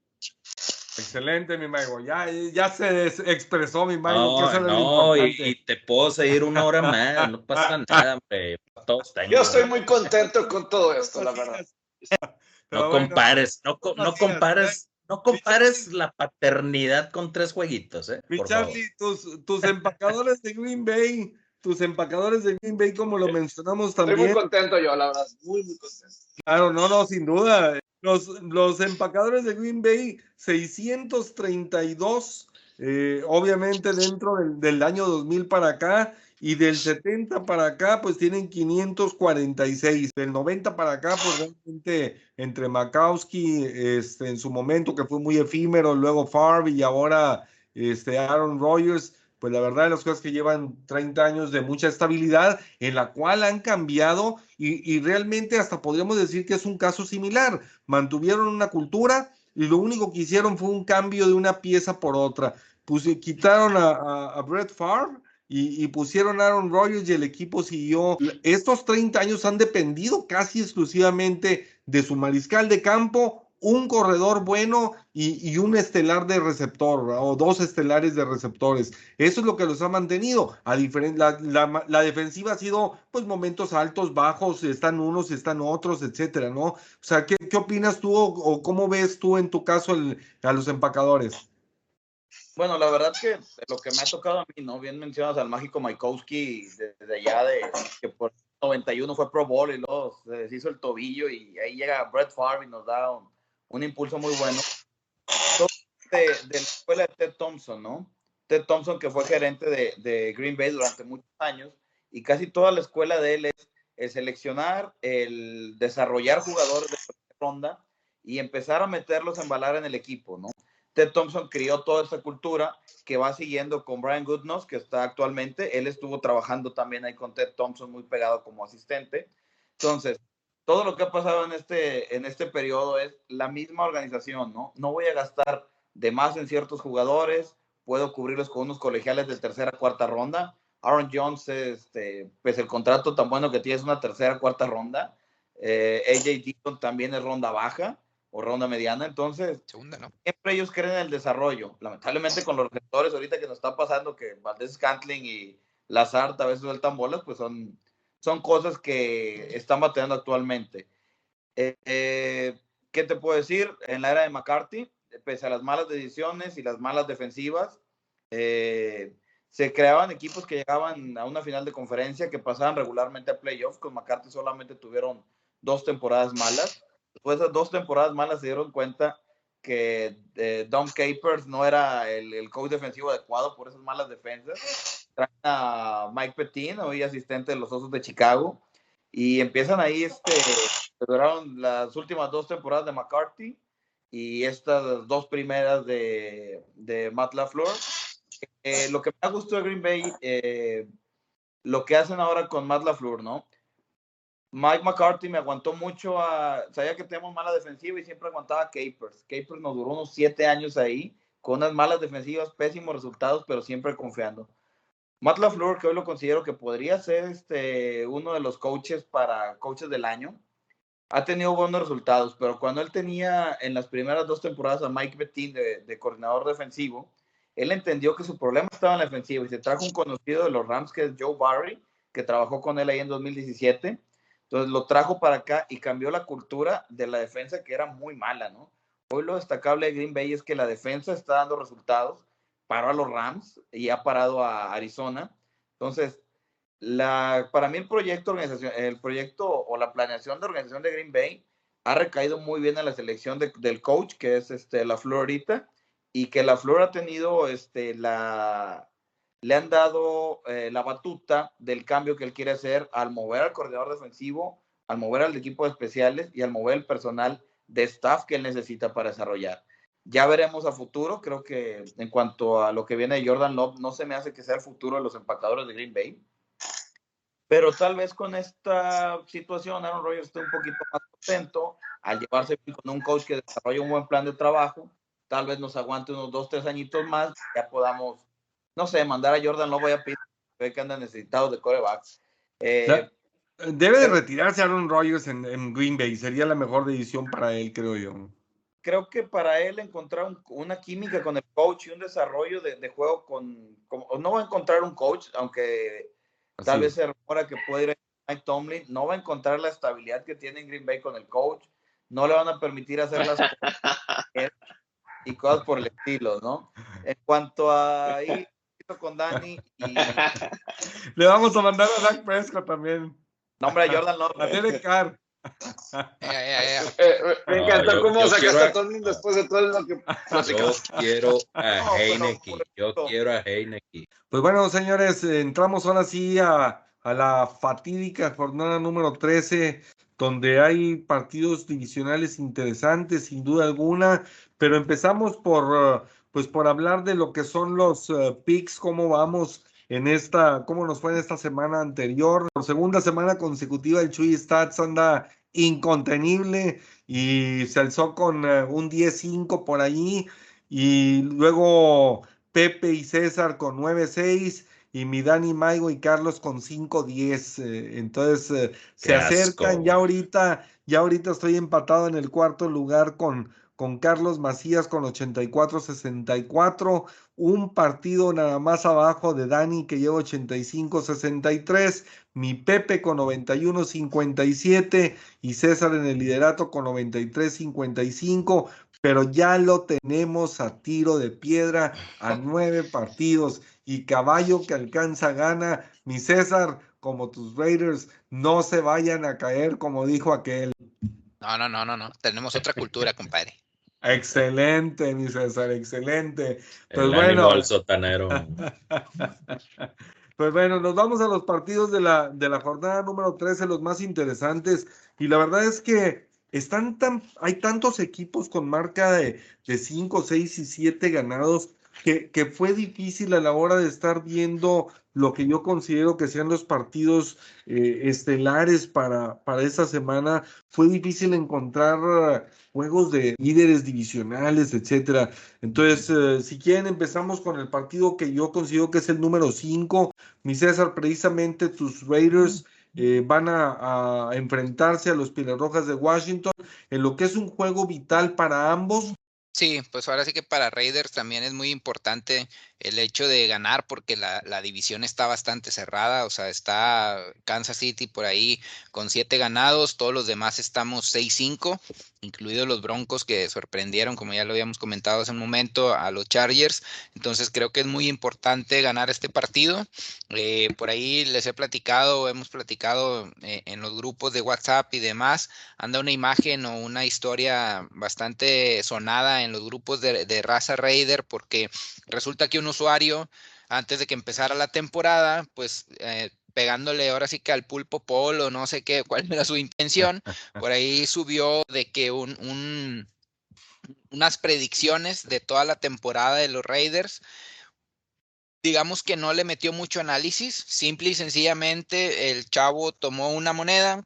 Excelente, mi Maigo. Ya, ya se expresó mi Maigo. No, no, y, te puedo seguir una hora más, no pasa nada, hombre. Todos tengo. Yo estoy muy contento con todo esto, la verdad. No compares, no, no compares, no compares la paternidad con tres jueguitos, ¿eh? Mi. Charlie, tus, tus empacadores de Green Bay, tus empacadores de Green Bay, como lo mencionamos Estoy muy también. contento yo, la verdad. Muy, muy contento. Claro, no, no, sin duda. Los, los empacadores de Green Bay, 632, eh, obviamente dentro del, del año 2000 para acá, y del 70 para acá, pues tienen 546. Del 90 para acá, pues realmente entre Makowski, este, en su momento, que fue muy efímero, luego Favre y ahora este, Aaron Rodgers, pues la verdad de las cosas que llevan 30 años de mucha estabilidad, en la cual han cambiado y, y realmente hasta podríamos decir que es un caso similar. Mantuvieron una cultura y lo único que hicieron fue un cambio de una pieza por otra. Pues quitaron a, a, a Brett Favre y, y, pusieron a Aaron Rodgers y el equipo siguió. Estos 30 años han dependido casi exclusivamente de su mariscal de campo, un corredor bueno y, y un estelar de receptor o dos estelares de receptores. Eso es lo que los ha mantenido. A la, la, la, defensiva ha sido pues momentos altos, bajos, están unos, están otros, etcétera, ¿no? O sea, ¿qué, qué opinas tú o, o, cómo ves tú en tu caso el, a los empacadores? Bueno, la verdad que lo que me ha tocado a mí, ¿no? Bien mencionas al mágico Maikowski desde allá de que por 91 fue Pro Bowl y luego se deshizo el tobillo y ahí llega Brett Favre y nos da un, impulso muy bueno. De, la escuela de Ted Thompson, ¿no? Ted Thompson que fue gerente de, Green Bay durante muchos años y casi toda la escuela de él es el seleccionar, el desarrollar jugadores de ronda y empezar a meterlos a embalar en el equipo, ¿no? Ted Thompson crió toda esta cultura que va siguiendo con Brian Goodness, que está actualmente. Él estuvo trabajando también ahí con Ted Thompson, muy pegado como asistente. Entonces, todo lo que ha pasado en este, en este periodo es la misma organización, ¿no? No voy a gastar de más en ciertos jugadores, puedo cubrirlos con unos colegiales de tercera, cuarta ronda. Aaron Jones, este, pues el contrato tan bueno que tiene es una tercera, cuarta ronda. Eh, AJ Dillon también es ronda baja o ronda mediana, entonces Segunda, ¿no? siempre ellos creen en el desarrollo. Lamentablemente con los receptores ahorita que nos está pasando que Valdez Scantling y Lazard a veces sueltan bolas, pues son, son cosas que están bateando actualmente. Eh, eh, ¿Qué te puedo decir? En la era de McCarthy, pese a las malas decisiones y las malas defensivas, eh, se creaban equipos que llegaban a una final de conferencia, que pasaban regularmente a playoffs. Con McCarthy solamente tuvieron dos temporadas malas. Después de dos temporadas malas se dieron cuenta que eh, Don Capers no era el, el, coach defensivo adecuado por esas malas defensas. Traen a Mike Petin, hoy asistente de los Osos de Chicago, y empiezan ahí, este, duraron las últimas dos temporadas de McCarthy y estas dos primeras de, de Matt LaFleur. Eh, lo que me ha gustado de Green Bay, eh, lo que hacen ahora con Matt LaFleur, ¿no? Mike McCarthy me aguantó mucho a, sabía que tenemos mala defensiva y siempre aguantaba a Capers. Capers nos duró unos siete años ahí, con unas malas defensivas, pésimos resultados, pero siempre confiando. Matt LaFleur, que hoy lo considero que podría ser este, uno de los coaches para coaches del año, ha tenido buenos resultados, pero cuando él tenía en las primeras dos temporadas a Mike Bettin de, de coordinador defensivo, él entendió que su problema estaba en la defensiva y se trajo un conocido de los Rams, que es Joe Barry, que trabajó con él ahí en 2017 entonces lo trajo para acá y cambió la cultura de la defensa que era muy mala, ¿no? Hoy lo destacable de Green Bay es que la defensa está dando resultados, paró a los Rams y ha parado a Arizona. Entonces, para mí el proyecto, el proyecto o la planeación de organización de Green Bay ha recaído muy bien en la selección de, del coach, que es este, la Florita, y que la Flor ha tenido este, la, le han dado eh, la batuta del cambio que él quiere hacer al mover al coordinador defensivo, al mover al equipo de especiales y al mover el personal de staff que él necesita para desarrollar. Ya veremos a futuro, creo que en cuanto a lo que viene de Jordan Love, no se me hace que sea el futuro de los empacadores de Green Bay. Pero tal vez con esta situación Aaron Rodgers esté un poquito más contento al llevarse con un coach que desarrolla un buen plan de trabajo. Tal vez nos aguante unos dos, tres añitos más, ya podamos no sé, mandar a Jordan no voy a pedir que anda necesitado de corebacks. Eh, Debe de retirarse Aaron Rodgers en, en, Green Bay, sería la mejor decisión para él, creo yo. Creo que para él encontrar un, una química con el coach y un desarrollo de, de juego con, con, no va a encontrar un coach, aunque Así tal vez se rumora que puede ir a Mike Tomlin, no va a encontrar la estabilidad que tiene en Green Bay con el coach, no le van a permitir hacer las cosas y cosas por el estilo, ¿no? En cuanto a ahí, con Dani y... Le vamos a mandar a Dak Prescott también. Nombre de Jordan Love. A Derek Carr. me encantó cómo sacaste a Tony después de todo lo que Yo quiero a Heineke. Yo quiero a Heineke. Pues bueno, señores, entramos ahora sí a, a la fatídica jornada número 13 donde hay partidos divisionales interesantes, sin duda alguna, pero empezamos por, pues por hablar de lo que son los uh, picks, cómo vamos en esta, cómo nos fue en esta semana anterior. Por segunda semana consecutiva, el Chuy Stats anda incontenible y se alzó con uh, un 10-5 por allí. Y luego Pepe y César con 9-6 y mi Dani Maigo y Carlos con 5-10. Eh, entonces eh, se acercan. Ya ahorita, ya ahorita estoy empatado en el cuarto lugar con con Carlos Macías con 84-64, un partido nada más abajo de Dani que lleva 85-63, mi Pepe con 91-57 y César en el liderato con 93-55, pero ya lo tenemos a tiro de piedra a nueve partidos y caballo que alcanza gana, mi César, como tus Raiders, no se vayan a caer como dijo aquel. No, no, no, no, no. Tenemos otra cultura, compadre. Excelente, mi César, excelente. Pues El bueno. Al sotanero. pues bueno, nos vamos a los partidos de la, de la jornada número 13, los más interesantes. Y la verdad es que están tan, hay tantos equipos con marca de, de 5, 6 y 7 ganados que, fue difícil a la hora de estar viendo lo que yo considero que sean los partidos eh, estelares para, para esta semana. Fue difícil encontrar juegos de líderes divisionales, etcétera. Entonces, eh, si quieren, empezamos con el partido que yo considero que es el número 5. Mi César, precisamente tus Raiders eh, van a, a, enfrentarse a los Rojas de Washington en lo que es un juego vital para ambos. Sí, pues ahora sí que para Raiders también es muy importante el hecho de ganar porque la, la, división está bastante cerrada, o sea, está Kansas City por ahí con siete ganados, todos los demás estamos 6-5, incluidos los Broncos que sorprendieron, como ya lo habíamos comentado hace un momento, a los Chargers, entonces creo que es muy importante ganar este partido, eh, por ahí les he platicado, hemos platicado eh, en los grupos de WhatsApp y demás, anda una imagen o una historia bastante sonada en los grupos de, de raza Raider porque resulta que uno usuario antes de que empezara la temporada, pues eh, pegándole ahora sí que al pulpo polo, no sé qué, cuál era su intención, por ahí subió de que un, un, unas predicciones de toda la temporada de los Raiders, digamos que no le metió mucho análisis, simple y sencillamente el chavo tomó una moneda,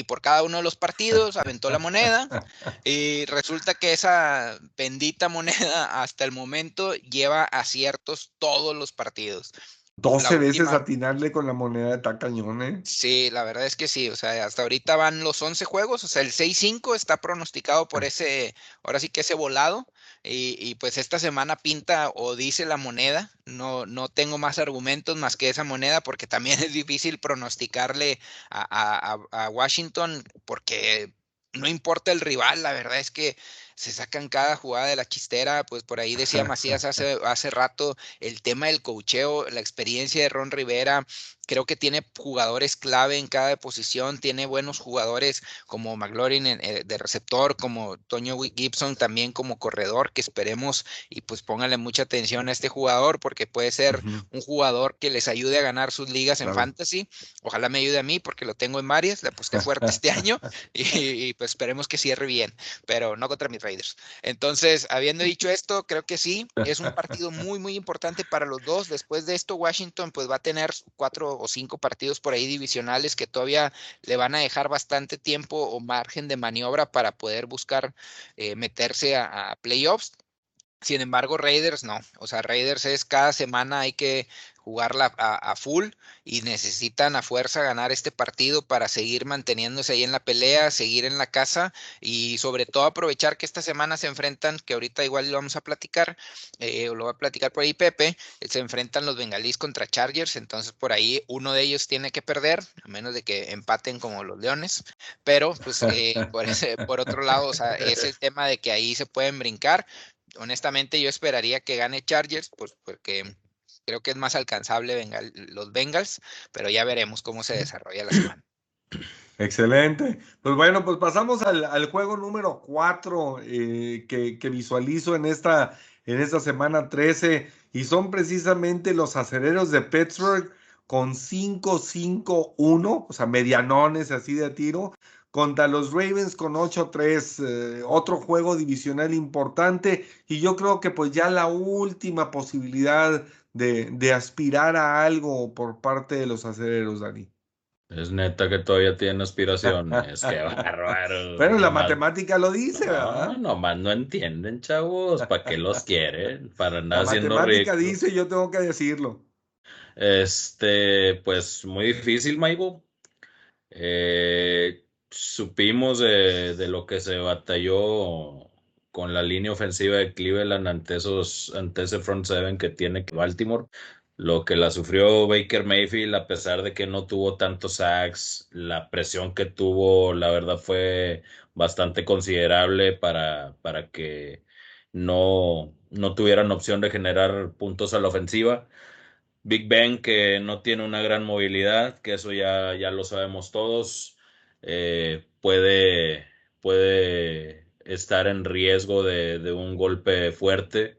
y por cada uno de los partidos aventó la moneda y resulta que esa bendita moneda hasta el momento lleva aciertos todos los partidos. 12 veces atinarle con la moneda de tacañón, ¿eh? Sí, la verdad es que sí, o sea, hasta ahorita van los 11 juegos, o sea, el 6-5 está pronosticado por ese, ahora sí que ese volado, y, pues esta semana pinta o dice la moneda, no, no tengo más argumentos más que esa moneda porque también es difícil pronosticarle a, a, a Washington porque no importa el rival, la verdad es que se sacan cada jugada de la chistera, pues por ahí decía Macías hace, hace rato el tema del cocheo, la experiencia de Ron Rivera, creo que tiene jugadores clave en cada posición, tiene buenos jugadores como McLaurin eh, de receptor, como Toño Gibson también como corredor, que esperemos y pues pónganle mucha atención a este jugador porque puede ser un jugador que les ayude a ganar sus ligas en fantasy. Ojalá me ayude a mí porque lo tengo en varias, le aposté fuerte este año y, pues esperemos que cierre bien, pero no contra mis Raiders. Entonces, habiendo dicho esto, creo que sí, es un partido muy, muy importante para los dos. Después de esto, Washington pues va a tener cuatro o cinco partidos por ahí divisionales que todavía le van a dejar bastante tiempo o margen de maniobra para poder buscar eh, meterse a, a playoffs. Sin embargo, Raiders no. O sea, Raiders es cada semana hay que jugarla a, full y necesitan a fuerza ganar este partido para seguir manteniéndose ahí en la pelea, seguir en la casa y sobre todo aprovechar que esta semana se enfrentan, que ahorita igual lo vamos a platicar, eh, lo va a platicar por ahí Pepe, se enfrentan los bengalíes contra Chargers, entonces por ahí uno de ellos tiene que perder, a menos de que empaten como los Leones, pero pues eh, por, ese, por otro lado, o sea, es el tema de que ahí se pueden brincar. Honestamente, yo esperaría que gane Chargers, pues porque creo que es más alcanzable los Bengals, pero ya veremos cómo se desarrolla la semana. Excelente. Pues bueno, pues pasamos al, juego número 4 eh, que, visualizo en esta, en esta semana 13 y son precisamente los acereros de Pittsburgh con 5-5-1, o sea, medianones así de tiro, contra los Ravens con 8-3, eh, otro juego divisional importante y yo creo que pues ya la última posibilidad de, aspirar a algo por parte de los acereros, Dani. Es neta que todavía tiene aspiraciones, qué bárbaro. Pero la matemática lo dice, ¿verdad? No, nomás no entienden, chavos, ¿para qué los quieren? Para haciendo La matemática dice, yo tengo que decirlo. Este, pues muy difícil, Maibo. Eh, supimos de, de, lo que se batalló con la línea ofensiva de Cleveland ante, esos, ante ese front seven que tiene Baltimore. Lo que la sufrió Baker Mayfield, a pesar de que no tuvo tantos sacks, la presión que tuvo, la verdad, fue bastante considerable para, para que no, no tuvieran opción de generar puntos a la ofensiva. Big Ben, que no tiene una gran movilidad, que eso ya, ya lo sabemos todos, eh, puede, puede estar en riesgo de, un golpe fuerte.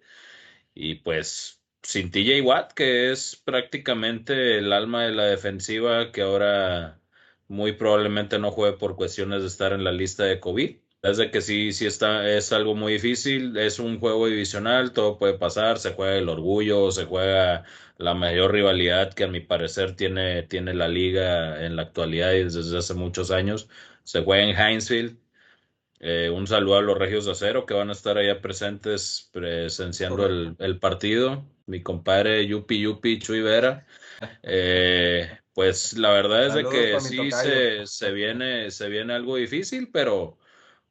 Y pues sin TJ Watt, que es prácticamente el alma de la defensiva, que ahora muy probablemente no juegue por cuestiones de estar en la lista de COVID. Es de que sí, sí está, es algo muy difícil, es un juego divisional, todo puede pasar, se juega el orgullo, se juega la mayor rivalidad que a mi parecer tiene, tiene la liga en la actualidad y desde hace muchos años. Se juega en Hinesfield, eh, un saludo a los Regios de Acero que van a estar allá presentes presenciando el, partido. Mi compadre Yupi Yupi Chuy Vera. Eh, pues la verdad es de que sí se, se viene, se viene algo difícil, pero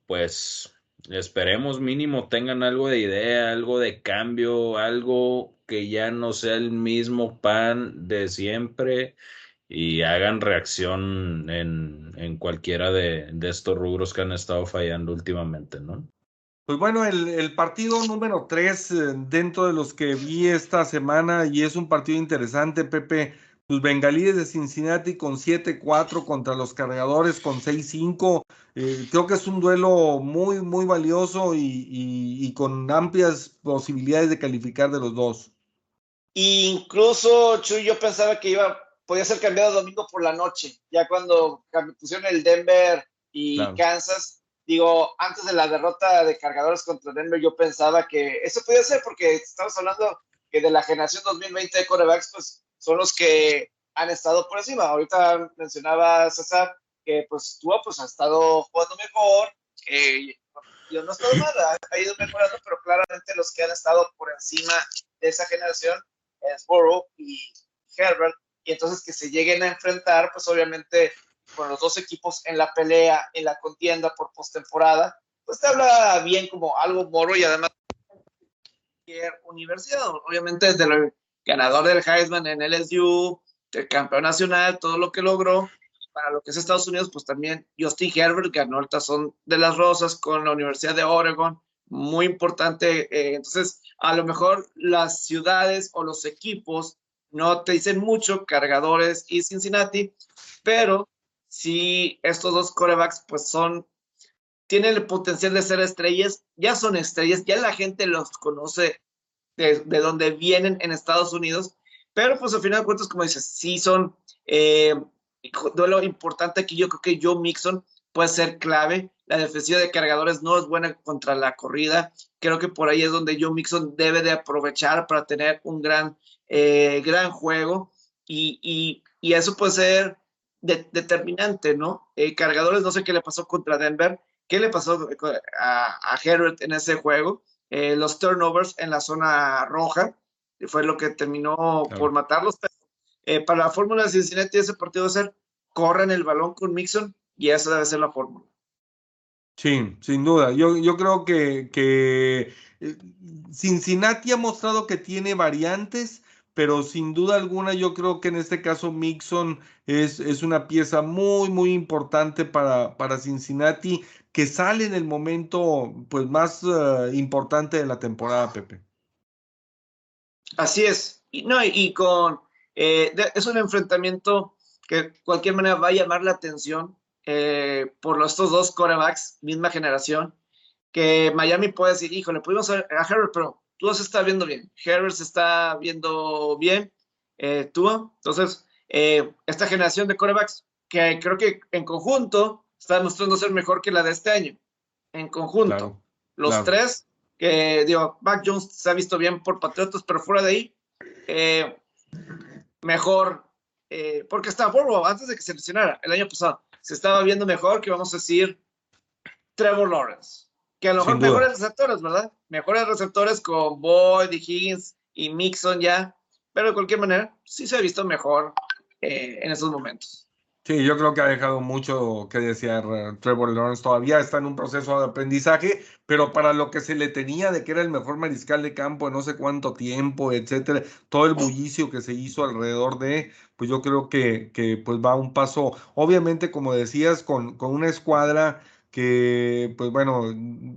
pues esperemos mínimo tengan algo de idea, algo de cambio, algo que ya no sea el mismo pan de siempre y hagan reacción en, en cualquiera de, de estos rubros que han estado fallando últimamente, ¿no? Pues bueno, el, el partido número 3 dentro de los que vi esta semana y es un partido interesante, Pepe. Los bengalíes de Cincinnati con 7-4 contra los cargadores con 6-5. Eh, creo que es un duelo muy, muy valioso y con amplias posibilidades de calificar de los dos. Incluso, Chuy, yo pensaba que iba, podía ser cambiado domingo por la noche, ya cuando pusieron el Denver y Claro. Kansas. Digo, antes de la derrota de cargadores contra Denver, yo pensaba que eso podía ser porque estamos hablando que de la generación 2020 de quarterbacks, pues son los que han estado por encima. Ahorita mencionaba César que pues tú pues ha estado jugando mejor, yo no he estado mal, ha ido mejorando, pero claramente los que han estado por encima de esa generación es Burrow y Herbert, y entonces que se lleguen a enfrentar, pues obviamente con los dos equipos en la pelea, en la contienda por postemporada, pues te habla bien como algo moro y además universidad, obviamente de lo ganador del Heisman en LSU, el campeón nacional, todo lo que logró, para lo que es Estados Unidos, pues también Justin Herbert ganó el tazón de las rosas con la Universidad de Oregon, muy importante. eh, entonces, a lo mejor las ciudades o los equipos no te dicen mucho, cargadores y Cincinnati, pero si estos dos corebacks pues son, tienen el potencial de ser estrellas, ya son estrellas, ya la gente los conoce de, de donde vienen en Estados Unidos, pero pues al final de cuentas, como dices, sí son eh, duelo importante aquí, yo creo que Joe Mixon puede ser clave. La defensiva de cargadores no es buena contra la corrida. Creo que por ahí es donde Joe Mixon debe de aprovechar para tener un gran, eh, gran juego y, y, y eso puede ser de- determinante, ¿no? Eh, cargadores, no sé qué le pasó contra Denver, qué le pasó a, a Herbert en ese juego. Eh, los turnovers en la zona roja fue lo que terminó por matarlos. Pero, eh, para la fórmula de Cincinnati, ese partido debe ser corren el balón con Mixon y esa debe ser la fórmula. Sí, sin duda. Yo, yo creo que, que eh, Cincinnati ha mostrado que tiene variantes, pero sin duda alguna yo creo que en este caso Mixon es, es una pieza muy, muy importante para, para Cincinnati, que sale en el momento pues, más eh, importante de la temporada, Pepe. Así es. Y, no, y, con. eh, es un enfrentamiento que de cualquier manera va a llamar la atención eh, por estos dos corebacks, misma generación, que Miami puede decir, híjole, pudimos a, a Herbert, pero tú se está viendo bien. Herbert se está viendo bien, eh, tú. Entonces, eh, esta generación de corebacks, que creo que en conjunto está demostrando ser mejor que la de este año. En conjunto. Claro, Los claro. tres, que digo, Mac Jones se ha visto bien por Patriotas, pero fuera de ahí, eh, mejor, porque estaba Burrow antes de que se lesionara el año pasado, se estaba viendo mejor que vamos a decir Trevor Lawrence, que a lo mejor mejores receptores, ¿verdad? Mejores receptores con Boyd y Higgins y Mixon ya, pero de cualquier manera sí se ha visto mejor eh, en esos momentos. Sí, yo creo que ha dejado mucho que desear eh, Trevor Lawrence. Todavía está en un proceso de aprendizaje, pero para lo que se le tenía de que era el mejor mariscal de campo en no sé cuánto tiempo, etcétera, todo el bullicio que se hizo alrededor de, pues yo creo que, que pues va un paso, obviamente, como decías, con, con una escuadra que, pues bueno,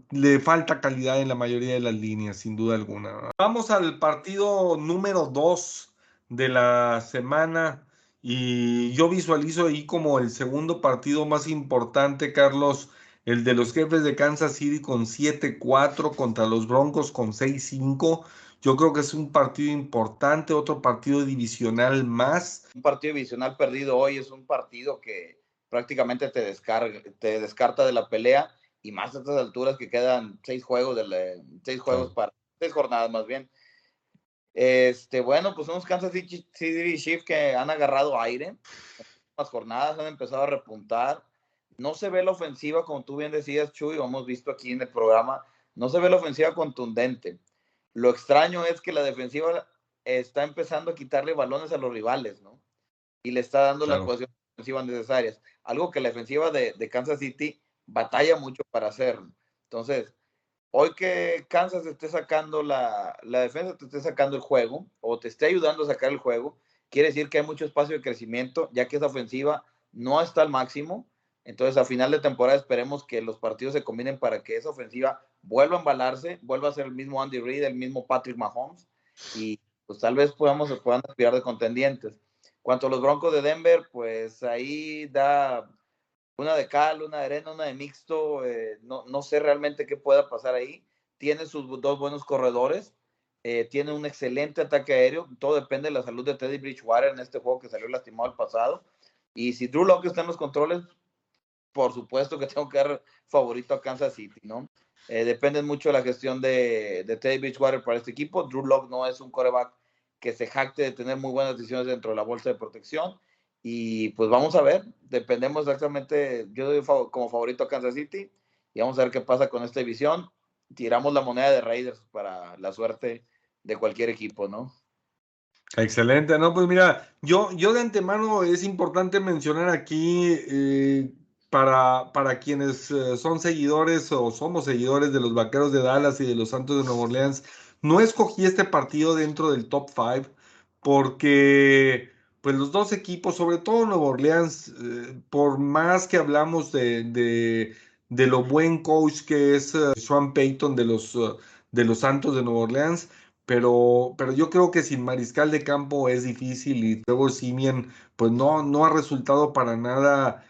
le falta calidad en la mayoría de las líneas, sin duda alguna. Vamos al partido número dos de la semana. Y yo visualizo ahí como el segundo partido más importante, Carlos, el de los jefes de Kansas City con 7-4 contra los Broncos con 6-5. Yo creo que es un partido importante, otro partido divisional más. Un partido divisional perdido hoy es un partido que prácticamente te, descarga, te descarta de la pelea y más a estas alturas que quedan seis juegos, de la- seis juegos para seis jornadas más bien. Este, bueno, pues unos Kansas City City Chiefs que han agarrado aire. Las jornadas han empezado a repuntar. No se ve la ofensiva, como tú bien decías, Chuy, lo hemos visto aquí en el programa, no se ve la ofensiva contundente. Lo extraño es que la defensiva está empezando a quitarle balones a los rivales, ¿no? y le está dando Claro. las posiciones ofensivas necesarias. Algo que la defensiva de, de Kansas City batalla mucho para hacer. Entonces, hoy que Kansas esté sacando la, la defensa, te esté sacando el juego o te esté ayudando a sacar el juego, quiere decir que hay mucho espacio de crecimiento, ya que esa ofensiva no está al máximo. Entonces, a final de temporada esperemos que los partidos se combinen para que esa ofensiva vuelva a embalarse, vuelva a ser el mismo Andy Reid, el mismo Patrick Mahomes, y pues tal vez podamos, puedan aspirar de contendientes. Cuanto a los Broncos de Denver, pues ahí da una de cal, una de arena, una de mixto, eh, no, no sé realmente qué pueda pasar ahí. Tiene sus dos buenos corredores, eh, tiene un excelente ataque aéreo, todo depende de la salud de Teddy Bridgewater en este juego que salió lastimado el pasado. Y si Drew Locke está en los controles, por supuesto que tengo que dar favorito a Kansas City, ¿no? Eh, depende mucho de la gestión de, de Teddy Bridgewater para este equipo. Drew Locke no es un coreback que se jacte de tener muy buenas decisiones dentro de la bolsa de protección. Y pues vamos a ver, dependemos exactamente, yo doy como favorito a Kansas City y vamos a ver qué pasa con esta división. Tiramos la moneda de Raiders para la suerte de cualquier equipo, ¿no? Excelente, no, pues mira, yo, yo de antemano es importante mencionar aquí eh, para, para quienes eh, son seguidores o somos seguidores de los Vaqueros de Dallas y de los Santos de Nueva Orleans, no escogí este partido dentro del top 5 porque pues los dos equipos, sobre todo Nueva Orleans, eh, por más que hablamos de, de, lo buen coach que es eh, Sean Payton de los, eh, de los Santos de Nueva Orleans, pero, pero yo creo que sin mariscal de campo es difícil y Trevor Simeon pues no, no ha resultado para nada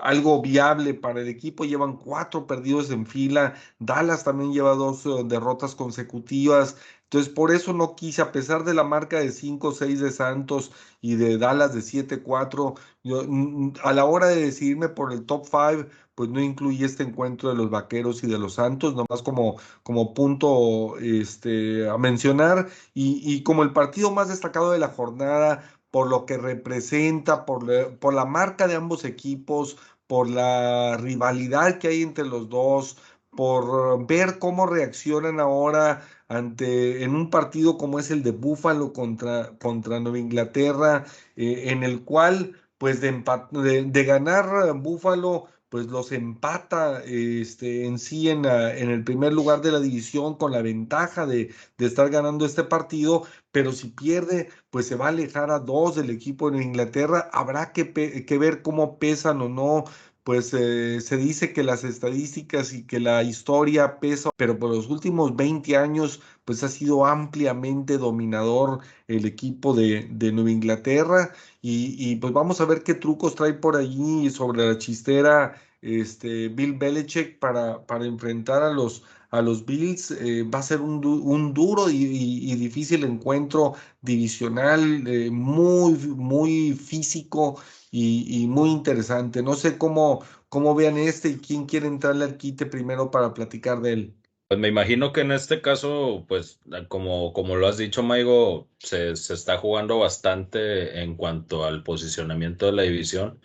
algo viable para el equipo. Llevan cuatro perdidos en fila. Dallas también lleva dos derrotas consecutivas. Entonces, por eso no quise, a pesar de la marca de 5-6 de Santos y de Dallas de 7-4, yo, mm, a la hora de decidirme por el top 5, pues no incluí este encuentro de los Vaqueros y de los Santos, nomás como, como punto este, a mencionar. Y, y como el partido más destacado de la jornada, por lo que representa, por la, por la marca de ambos equipos, por la rivalidad que hay entre los dos, por ver cómo reaccionan ahora ante en un partido como es el de Búfalo contra, contra Nueva Inglaterra, eh, en el cual pues de, de, de ganar Búfalo pues los empata este, en sí en, en el primer lugar de la división con la ventaja de, de estar ganando este partido, pero si pierde, pues se va a alejar a dos del equipo de Inglaterra. Habrá que, que ver cómo pesan o no. Pues eh, se dice que las estadísticas y que la historia pesa, pero por los últimos 20 años, pues ha sido ampliamente dominador el equipo de, de Nueva Inglaterra. Y, y, pues vamos a ver qué trucos trae por allí sobre la chistera este, Bill Belichick para, para enfrentar a los, a los Bills. Eh, va a ser un, du- un duro y, difícil encuentro divisional, eh, muy, muy físico y, y muy interesante. No sé cómo, cómo vean este y quién quiere entrarle al quite primero para platicar de él. Pues me imagino que en este caso, pues como, como lo has dicho, Maigo, se, se está jugando bastante en cuanto al posicionamiento de la división.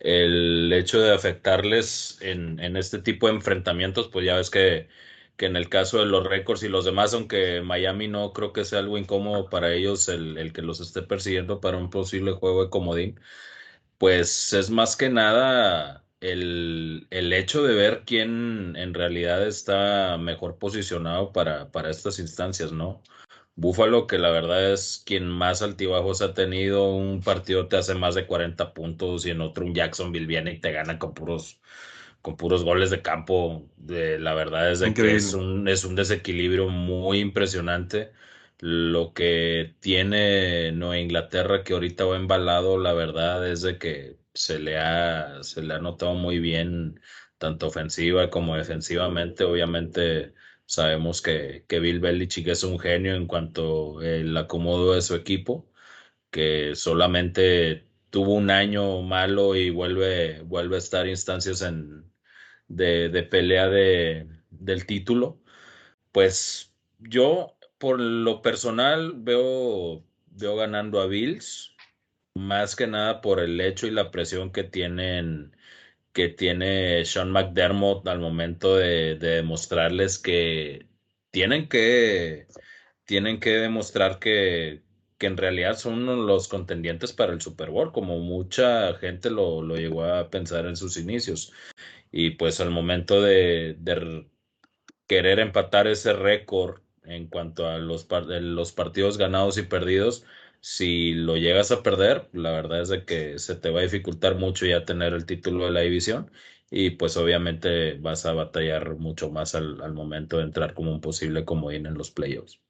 El hecho de afectarles en, en este tipo de enfrentamientos, pues ya ves que, que en el caso de los récords y los demás, aunque Miami no creo que sea algo incómodo para ellos el, el que los esté persiguiendo para un posible juego de comodín, pues es más que nada el, el hecho de ver quién en realidad está mejor posicionado para, para estas instancias, ¿no? Búfalo, que la verdad es quien más altibajos ha tenido, un partido te hace más de 40 puntos y en otro un Jacksonville viene y te gana con puros, con puros goles de campo. De, la verdad es de que es un, es un desequilibrio muy impresionante. Lo que tiene Nueva Inglaterra, que ahorita va embalado, la verdad es de que se le ha, se le ha notado muy bien, tanto ofensiva como defensivamente. Obviamente sabemos que, que Bill Belichick es un genio en cuanto el acomodo de su equipo, que solamente tuvo un año malo y vuelve, vuelve a estar instancias en, de, de pelea de, del título. Pues yo, por lo personal, veo, veo ganando a Bills, más que nada por el hecho y la presión que tienen, que tiene Sean McDermott al momento de, de demostrarles que tienen que, tienen que demostrar que, que en realidad son los contendientes para el Super Bowl, como mucha gente lo, lo llegó a pensar en sus inicios. Y pues al momento de, de querer empatar ese récord en cuanto a los, los partidos ganados y perdidos, si lo llegas a perder, la verdad es de que se te va a dificultar mucho ya tener el título de la división y pues obviamente vas a batallar mucho más al, al momento de entrar como un posible comodín en los playoffs.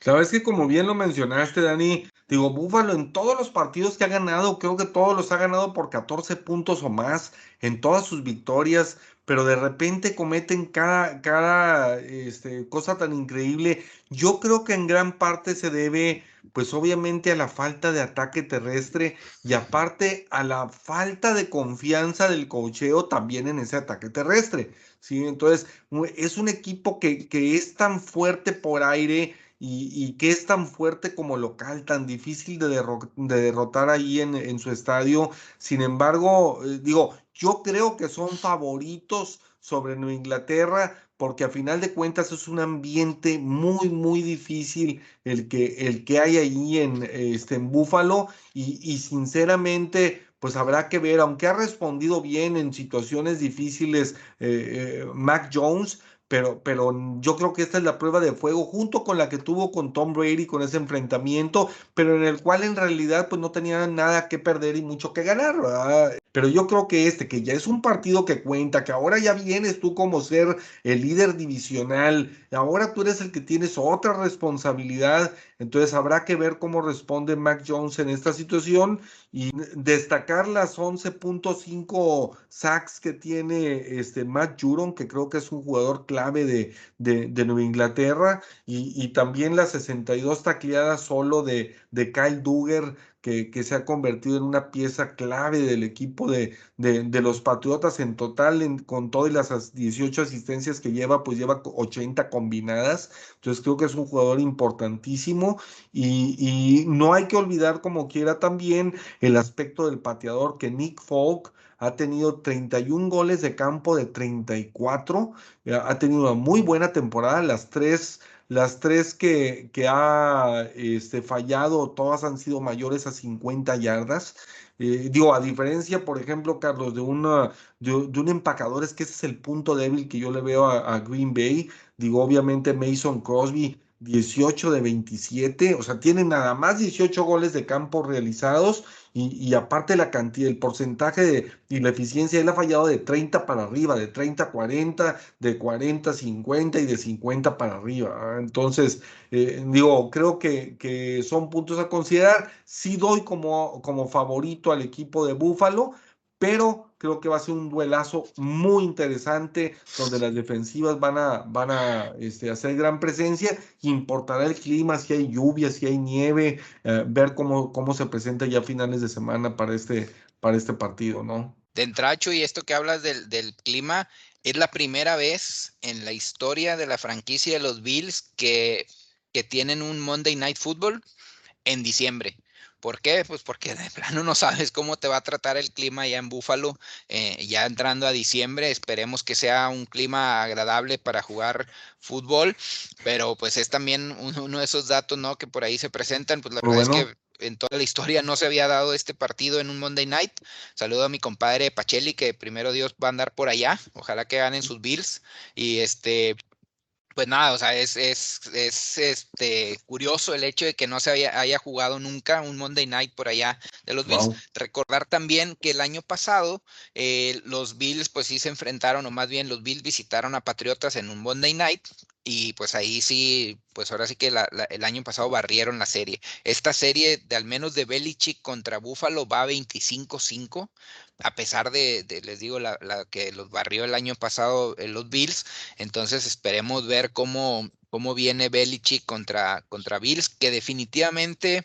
Sabes que como bien lo mencionaste, Dani, digo, Búfalo en todos los partidos que ha ganado, creo que todos los ha ganado por 14 puntos o más en todas sus victorias, pero de repente cometen cada, cada este, cosa tan increíble. Yo creo que en gran parte se debe, pues obviamente a la falta de ataque terrestre y aparte a la falta de confianza del cocheo también en ese ataque terrestre. ¿sí? Entonces, es un equipo que, que es tan fuerte por aire y, que es tan fuerte como local, tan difícil de, derrotar ahí en, su estadio. Sin embargo, eh, digo, yo creo que son favoritos sobre Nueva Inglaterra porque a final de cuentas es un ambiente muy, muy difícil el que, el que hay ahí en, este, en Búfalo y, sinceramente pues habrá que ver, aunque ha respondido bien en situaciones difíciles eh, eh, Mac Jones, pero, pero yo creo que esta es la prueba de fuego junto con la que tuvo con Tom Brady con ese enfrentamiento, pero en el cual en realidad pues no tenía nada que perder y mucho que ganar, Pero yo creo que este, que ya es un partido que cuenta, que ahora ya vienes tú como ser el líder divisional, ahora tú eres el que tienes otra responsabilidad, entonces habrá que ver cómo responde Mac Jones en esta situación y destacar las 11.5 sacks que tiene este Matt Juron, que creo que es un jugador clave de, de, Nueva Inglaterra, y, también las 62 tacleadas solo de, de Kyle Duggar, que, se ha convertido en una pieza clave del equipo de, de, los Patriotas en total, con todas las 18 asistencias que lleva, pues lleva 80 combinadas. Entonces creo que es un jugador importantísimo y, y no hay que olvidar como quiera también el aspecto del pateador que Nick Folk ha tenido 31 goles de campo de 34, eh, ha tenido una muy buena temporada, las tres las tres que, que ha este, fallado, todas han sido mayores a 50 yardas. Eh, digo, a diferencia, por ejemplo, Carlos, de, una, de, un empacador, es que ese es el punto débil que yo le veo a, a Green Bay. Digo, obviamente Mason Crosby 18 de 27, o sea, tiene nada más 18 goles de campo realizados y, aparte la cantidad, el porcentaje de, y la eficiencia, él ha fallado de 30 para arriba, de 30 a 40, de 40 a 50 y de 50 para arriba. Entonces, eh, digo, creo que, que, son puntos a considerar. Sí doy como, como favorito al equipo de Búfalo, pero creo que va a ser un duelazo muy interesante donde las defensivas van a, van a este, hacer gran presencia. Importará el clima, si hay lluvia, si hay nieve, eh, ver cómo, cómo se presenta ya a finales de semana para este, para este partido, ¿no? De entracho y esto que hablas del, del clima, es la primera vez en la historia de la franquicia de los Bills que, que tienen un Monday Night Football en diciembre. ¿Por qué? Pues porque de plano no sabes cómo te va a tratar el clima ya en Búfalo, eh, ya entrando a diciembre. Esperemos que sea un clima agradable para jugar fútbol, pero pues es también uno de esos datos, ¿no? Que por ahí se presentan. Pues la verdad es que en toda la historia no se había dado este partido en un Monday Night. Saludo a mi compadre Pacheli, que primero Dios va a andar por allá. Ojalá que ganen sus Bills. Y este, pues nada, o sea, es, es, es, este, curioso el hecho de que no se haya, jugado nunca un Monday Night por allá de los Bills. Recordar también que el año pasado eh, los Bills pues sí se enfrentaron, o más bien los Bills visitaron a Patriotas en un Monday Night y pues ahí sí, pues ahora sí que el año pasado barrieron la serie. Esta serie de al menos de Belichick contra Buffalo va 25-5, a pesar de, les digo, la, que los barrió el año pasado en los Bills. Entonces esperemos ver cómo, cómo viene Belichick contra, contra Bills, que definitivamente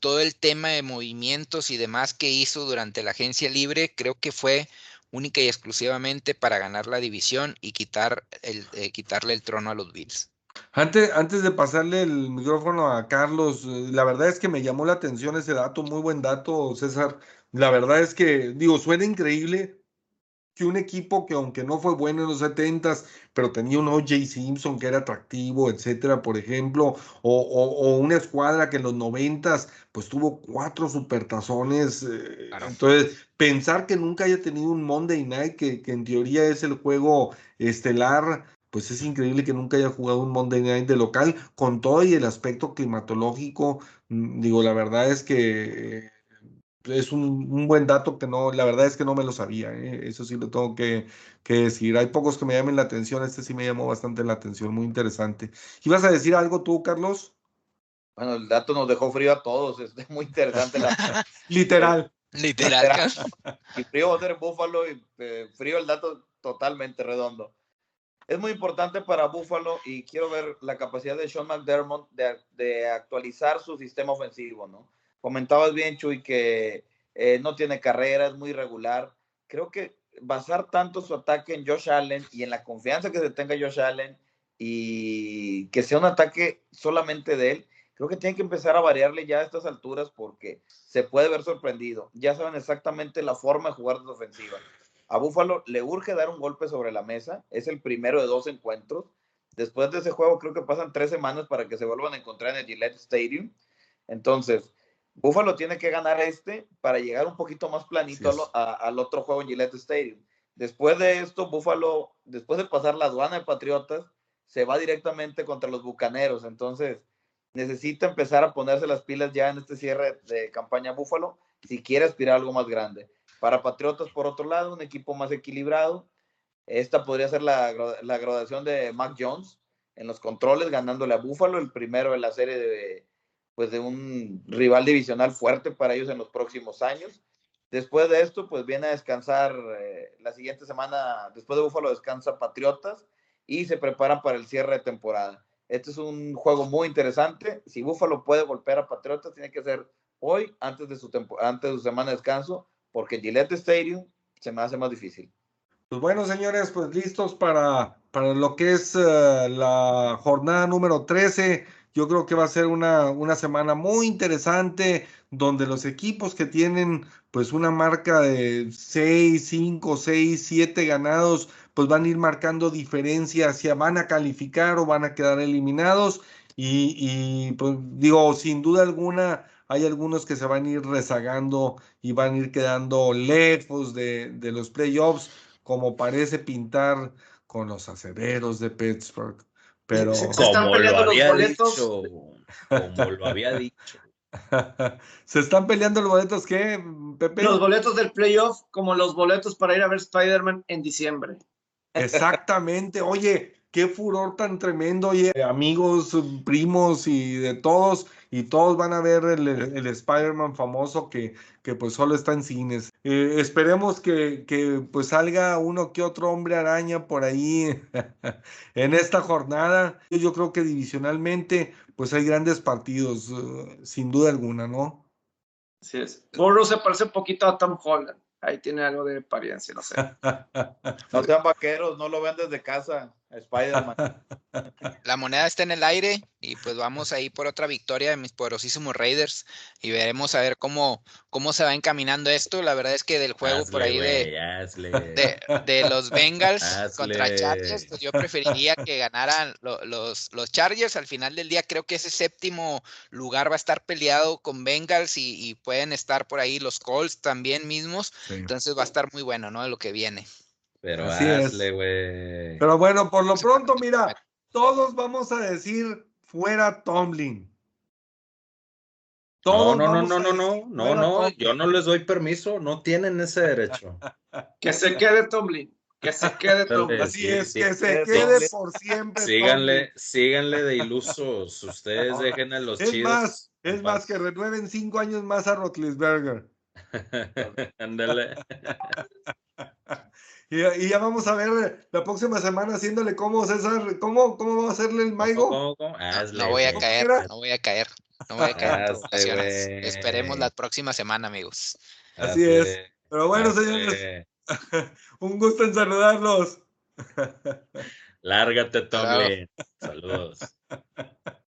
todo el tema de movimientos y demás que hizo durante la agencia libre, creo que fue única y exclusivamente para ganar la división y quitar el, eh, quitarle el trono a los Bills. Antes, antes de pasarle el micrófono a Carlos, eh, la verdad es que me llamó la atención ese dato, muy buen dato, César. La verdad es que, digo, suena increíble, que un equipo que aunque no fue bueno en los 70s, pero tenía un O.J. Simpson que era atractivo, etcétera, por ejemplo, o, o, una escuadra que en los 90s pues tuvo cuatro supertazones. Eh, entonces, pensar que nunca haya tenido un Monday Night, que, que en teoría es el juego estelar, pues es increíble que nunca haya jugado un Monday Night de local, con todo y el aspecto climatológico. Mm, digo, la verdad es que es un, buen dato que no, la verdad es que no me lo sabía, ¿eh? eso sí lo tengo que, decir. Hay pocos que me llamen la atención, este sí me llamó bastante la atención, muy interesante. ¿Ibas a decir algo tú, Carlos? Bueno, el dato nos dejó frío a todos, es muy interesante. La... Literal. Literal. y frío va a Búfalo y eh, frío el dato totalmente redondo. Es muy importante para Búfalo y quiero ver la capacidad de Sean McDermott de, de actualizar su sistema ofensivo, ¿no? Comentabas bien, Chuy, que eh, no tiene carrera, es muy regular. Creo que basar tanto su ataque en Josh Allen y en la confianza que se tenga Josh Allen y que sea un ataque solamente de él, creo que tiene que empezar a variarle ya a estas alturas porque se puede ver sorprendido. Ya saben exactamente la forma de jugar de ofensiva. A Búfalo le urge dar un golpe sobre la mesa. Es el primero de dos encuentros. Después de ese juego, creo que pasan tres semanas para que se vuelvan a encontrar en el Gillette Stadium. Entonces, Buffalo tiene que ganar este para llegar un poquito más planito al otro juego en Gillette Stadium. Después de esto, Buffalo, después de pasar la aduana de Patriotas, se va directamente contra los Bucaneros. Entonces, necesita empezar a ponerse las pilas ya en este cierre de campaña Buffalo si quiere aspirar a algo más grande. Para Patriotas, por otro lado, un equipo más equilibrado. Esta podría ser la, la graduación de Mac Jones en los controles, ganándole a Buffalo, el primero en la serie de, pues de un rival divisional fuerte para ellos en los próximos años. Después de esto, pues viene a descansar eh, la siguiente semana, después de Búfalo descansa Patriotas y se preparan para el cierre de temporada. Este es un juego muy interesante. Si Búfalo puede golpear a Patriotas, tiene que ser hoy, antes de su, antes de su semana de descanso, porque Gillette Stadium se me hace más difícil. Pues bueno, señores, pues listos para, para lo que es eh, la jornada número 13 yo creo que va a ser una, una semana muy interesante donde los equipos que tienen pues una marca de 6, 5, 6, 7 ganados, pues van a ir marcando diferencia hacia van a calificar o van a quedar eliminados. Y, pues digo, sin duda alguna, hay algunos que se van a ir rezagando y van a ir quedando lejos de, de los playoffs, como parece pintar con los acereros de Pittsburgh. Pero se, como lo había dicho, como lo había dicho. ¿Se están peleando los boletos qué, Pepe? Los boletos del playoff como los boletos para ir a ver Spider-Man en diciembre. Exactamente. Oye, qué furor tan tremendo, oye, amigos, primos y de todos, y todos van a ver el, Spider-Man famoso que, que pues solo está en cines. Eh, esperemos que, que pues salga uno que otro hombre araña por ahí en esta jornada. Yo creo que divisionalmente pues hay grandes partidos, eh, sin duda alguna, ¿no? Sí es. Burrow se parece un poquito a Tom Holland. Ahí tiene algo de apariencia, no sé. no sean vaqueros, no lo ven desde casa. Spider-Man. La moneda está en el aire y pues vamos ahí por otra victoria de mis poderosísimos Raiders y veremos a ver cómo, cómo se va encaminando esto. La verdad es que del juego por ahí de, de, los Bengals contra Chargers, pues yo preferiría que ganaran los, los Chargers. Al final del día creo que ese séptimo lugar va a estar peleado con Bengals y, pueden estar por ahí los Colts también mismos. Entonces va a estar muy bueno, ¿no? De lo que viene. Pero hazle, güey. Pero bueno, por lo pronto, mira, todos vamos a decir fuera Tomlin. no, no, no, no, no, no, no, no, yo no les doy permiso, no tienen ese derecho. que se quede Tomlin, que se quede Tomlin. Así es, que se quede por siempre. Síganle, síganle de ilusos, ustedes dejen a los es chidos. Más, es más, que renueven cinco años más a Rotlisberger. Ándale. Y, ya vamos a ver la próxima semana haciéndole cómo, César, cómo, cómo va a hacerle el Maigo. no, voy a caer, no voy a caer, no voy a caer. Esperemos la próxima semana, amigos. Así es. Pero bueno, señores, un gusto en saludarlos. Lárgate, Tomlin. Saludos.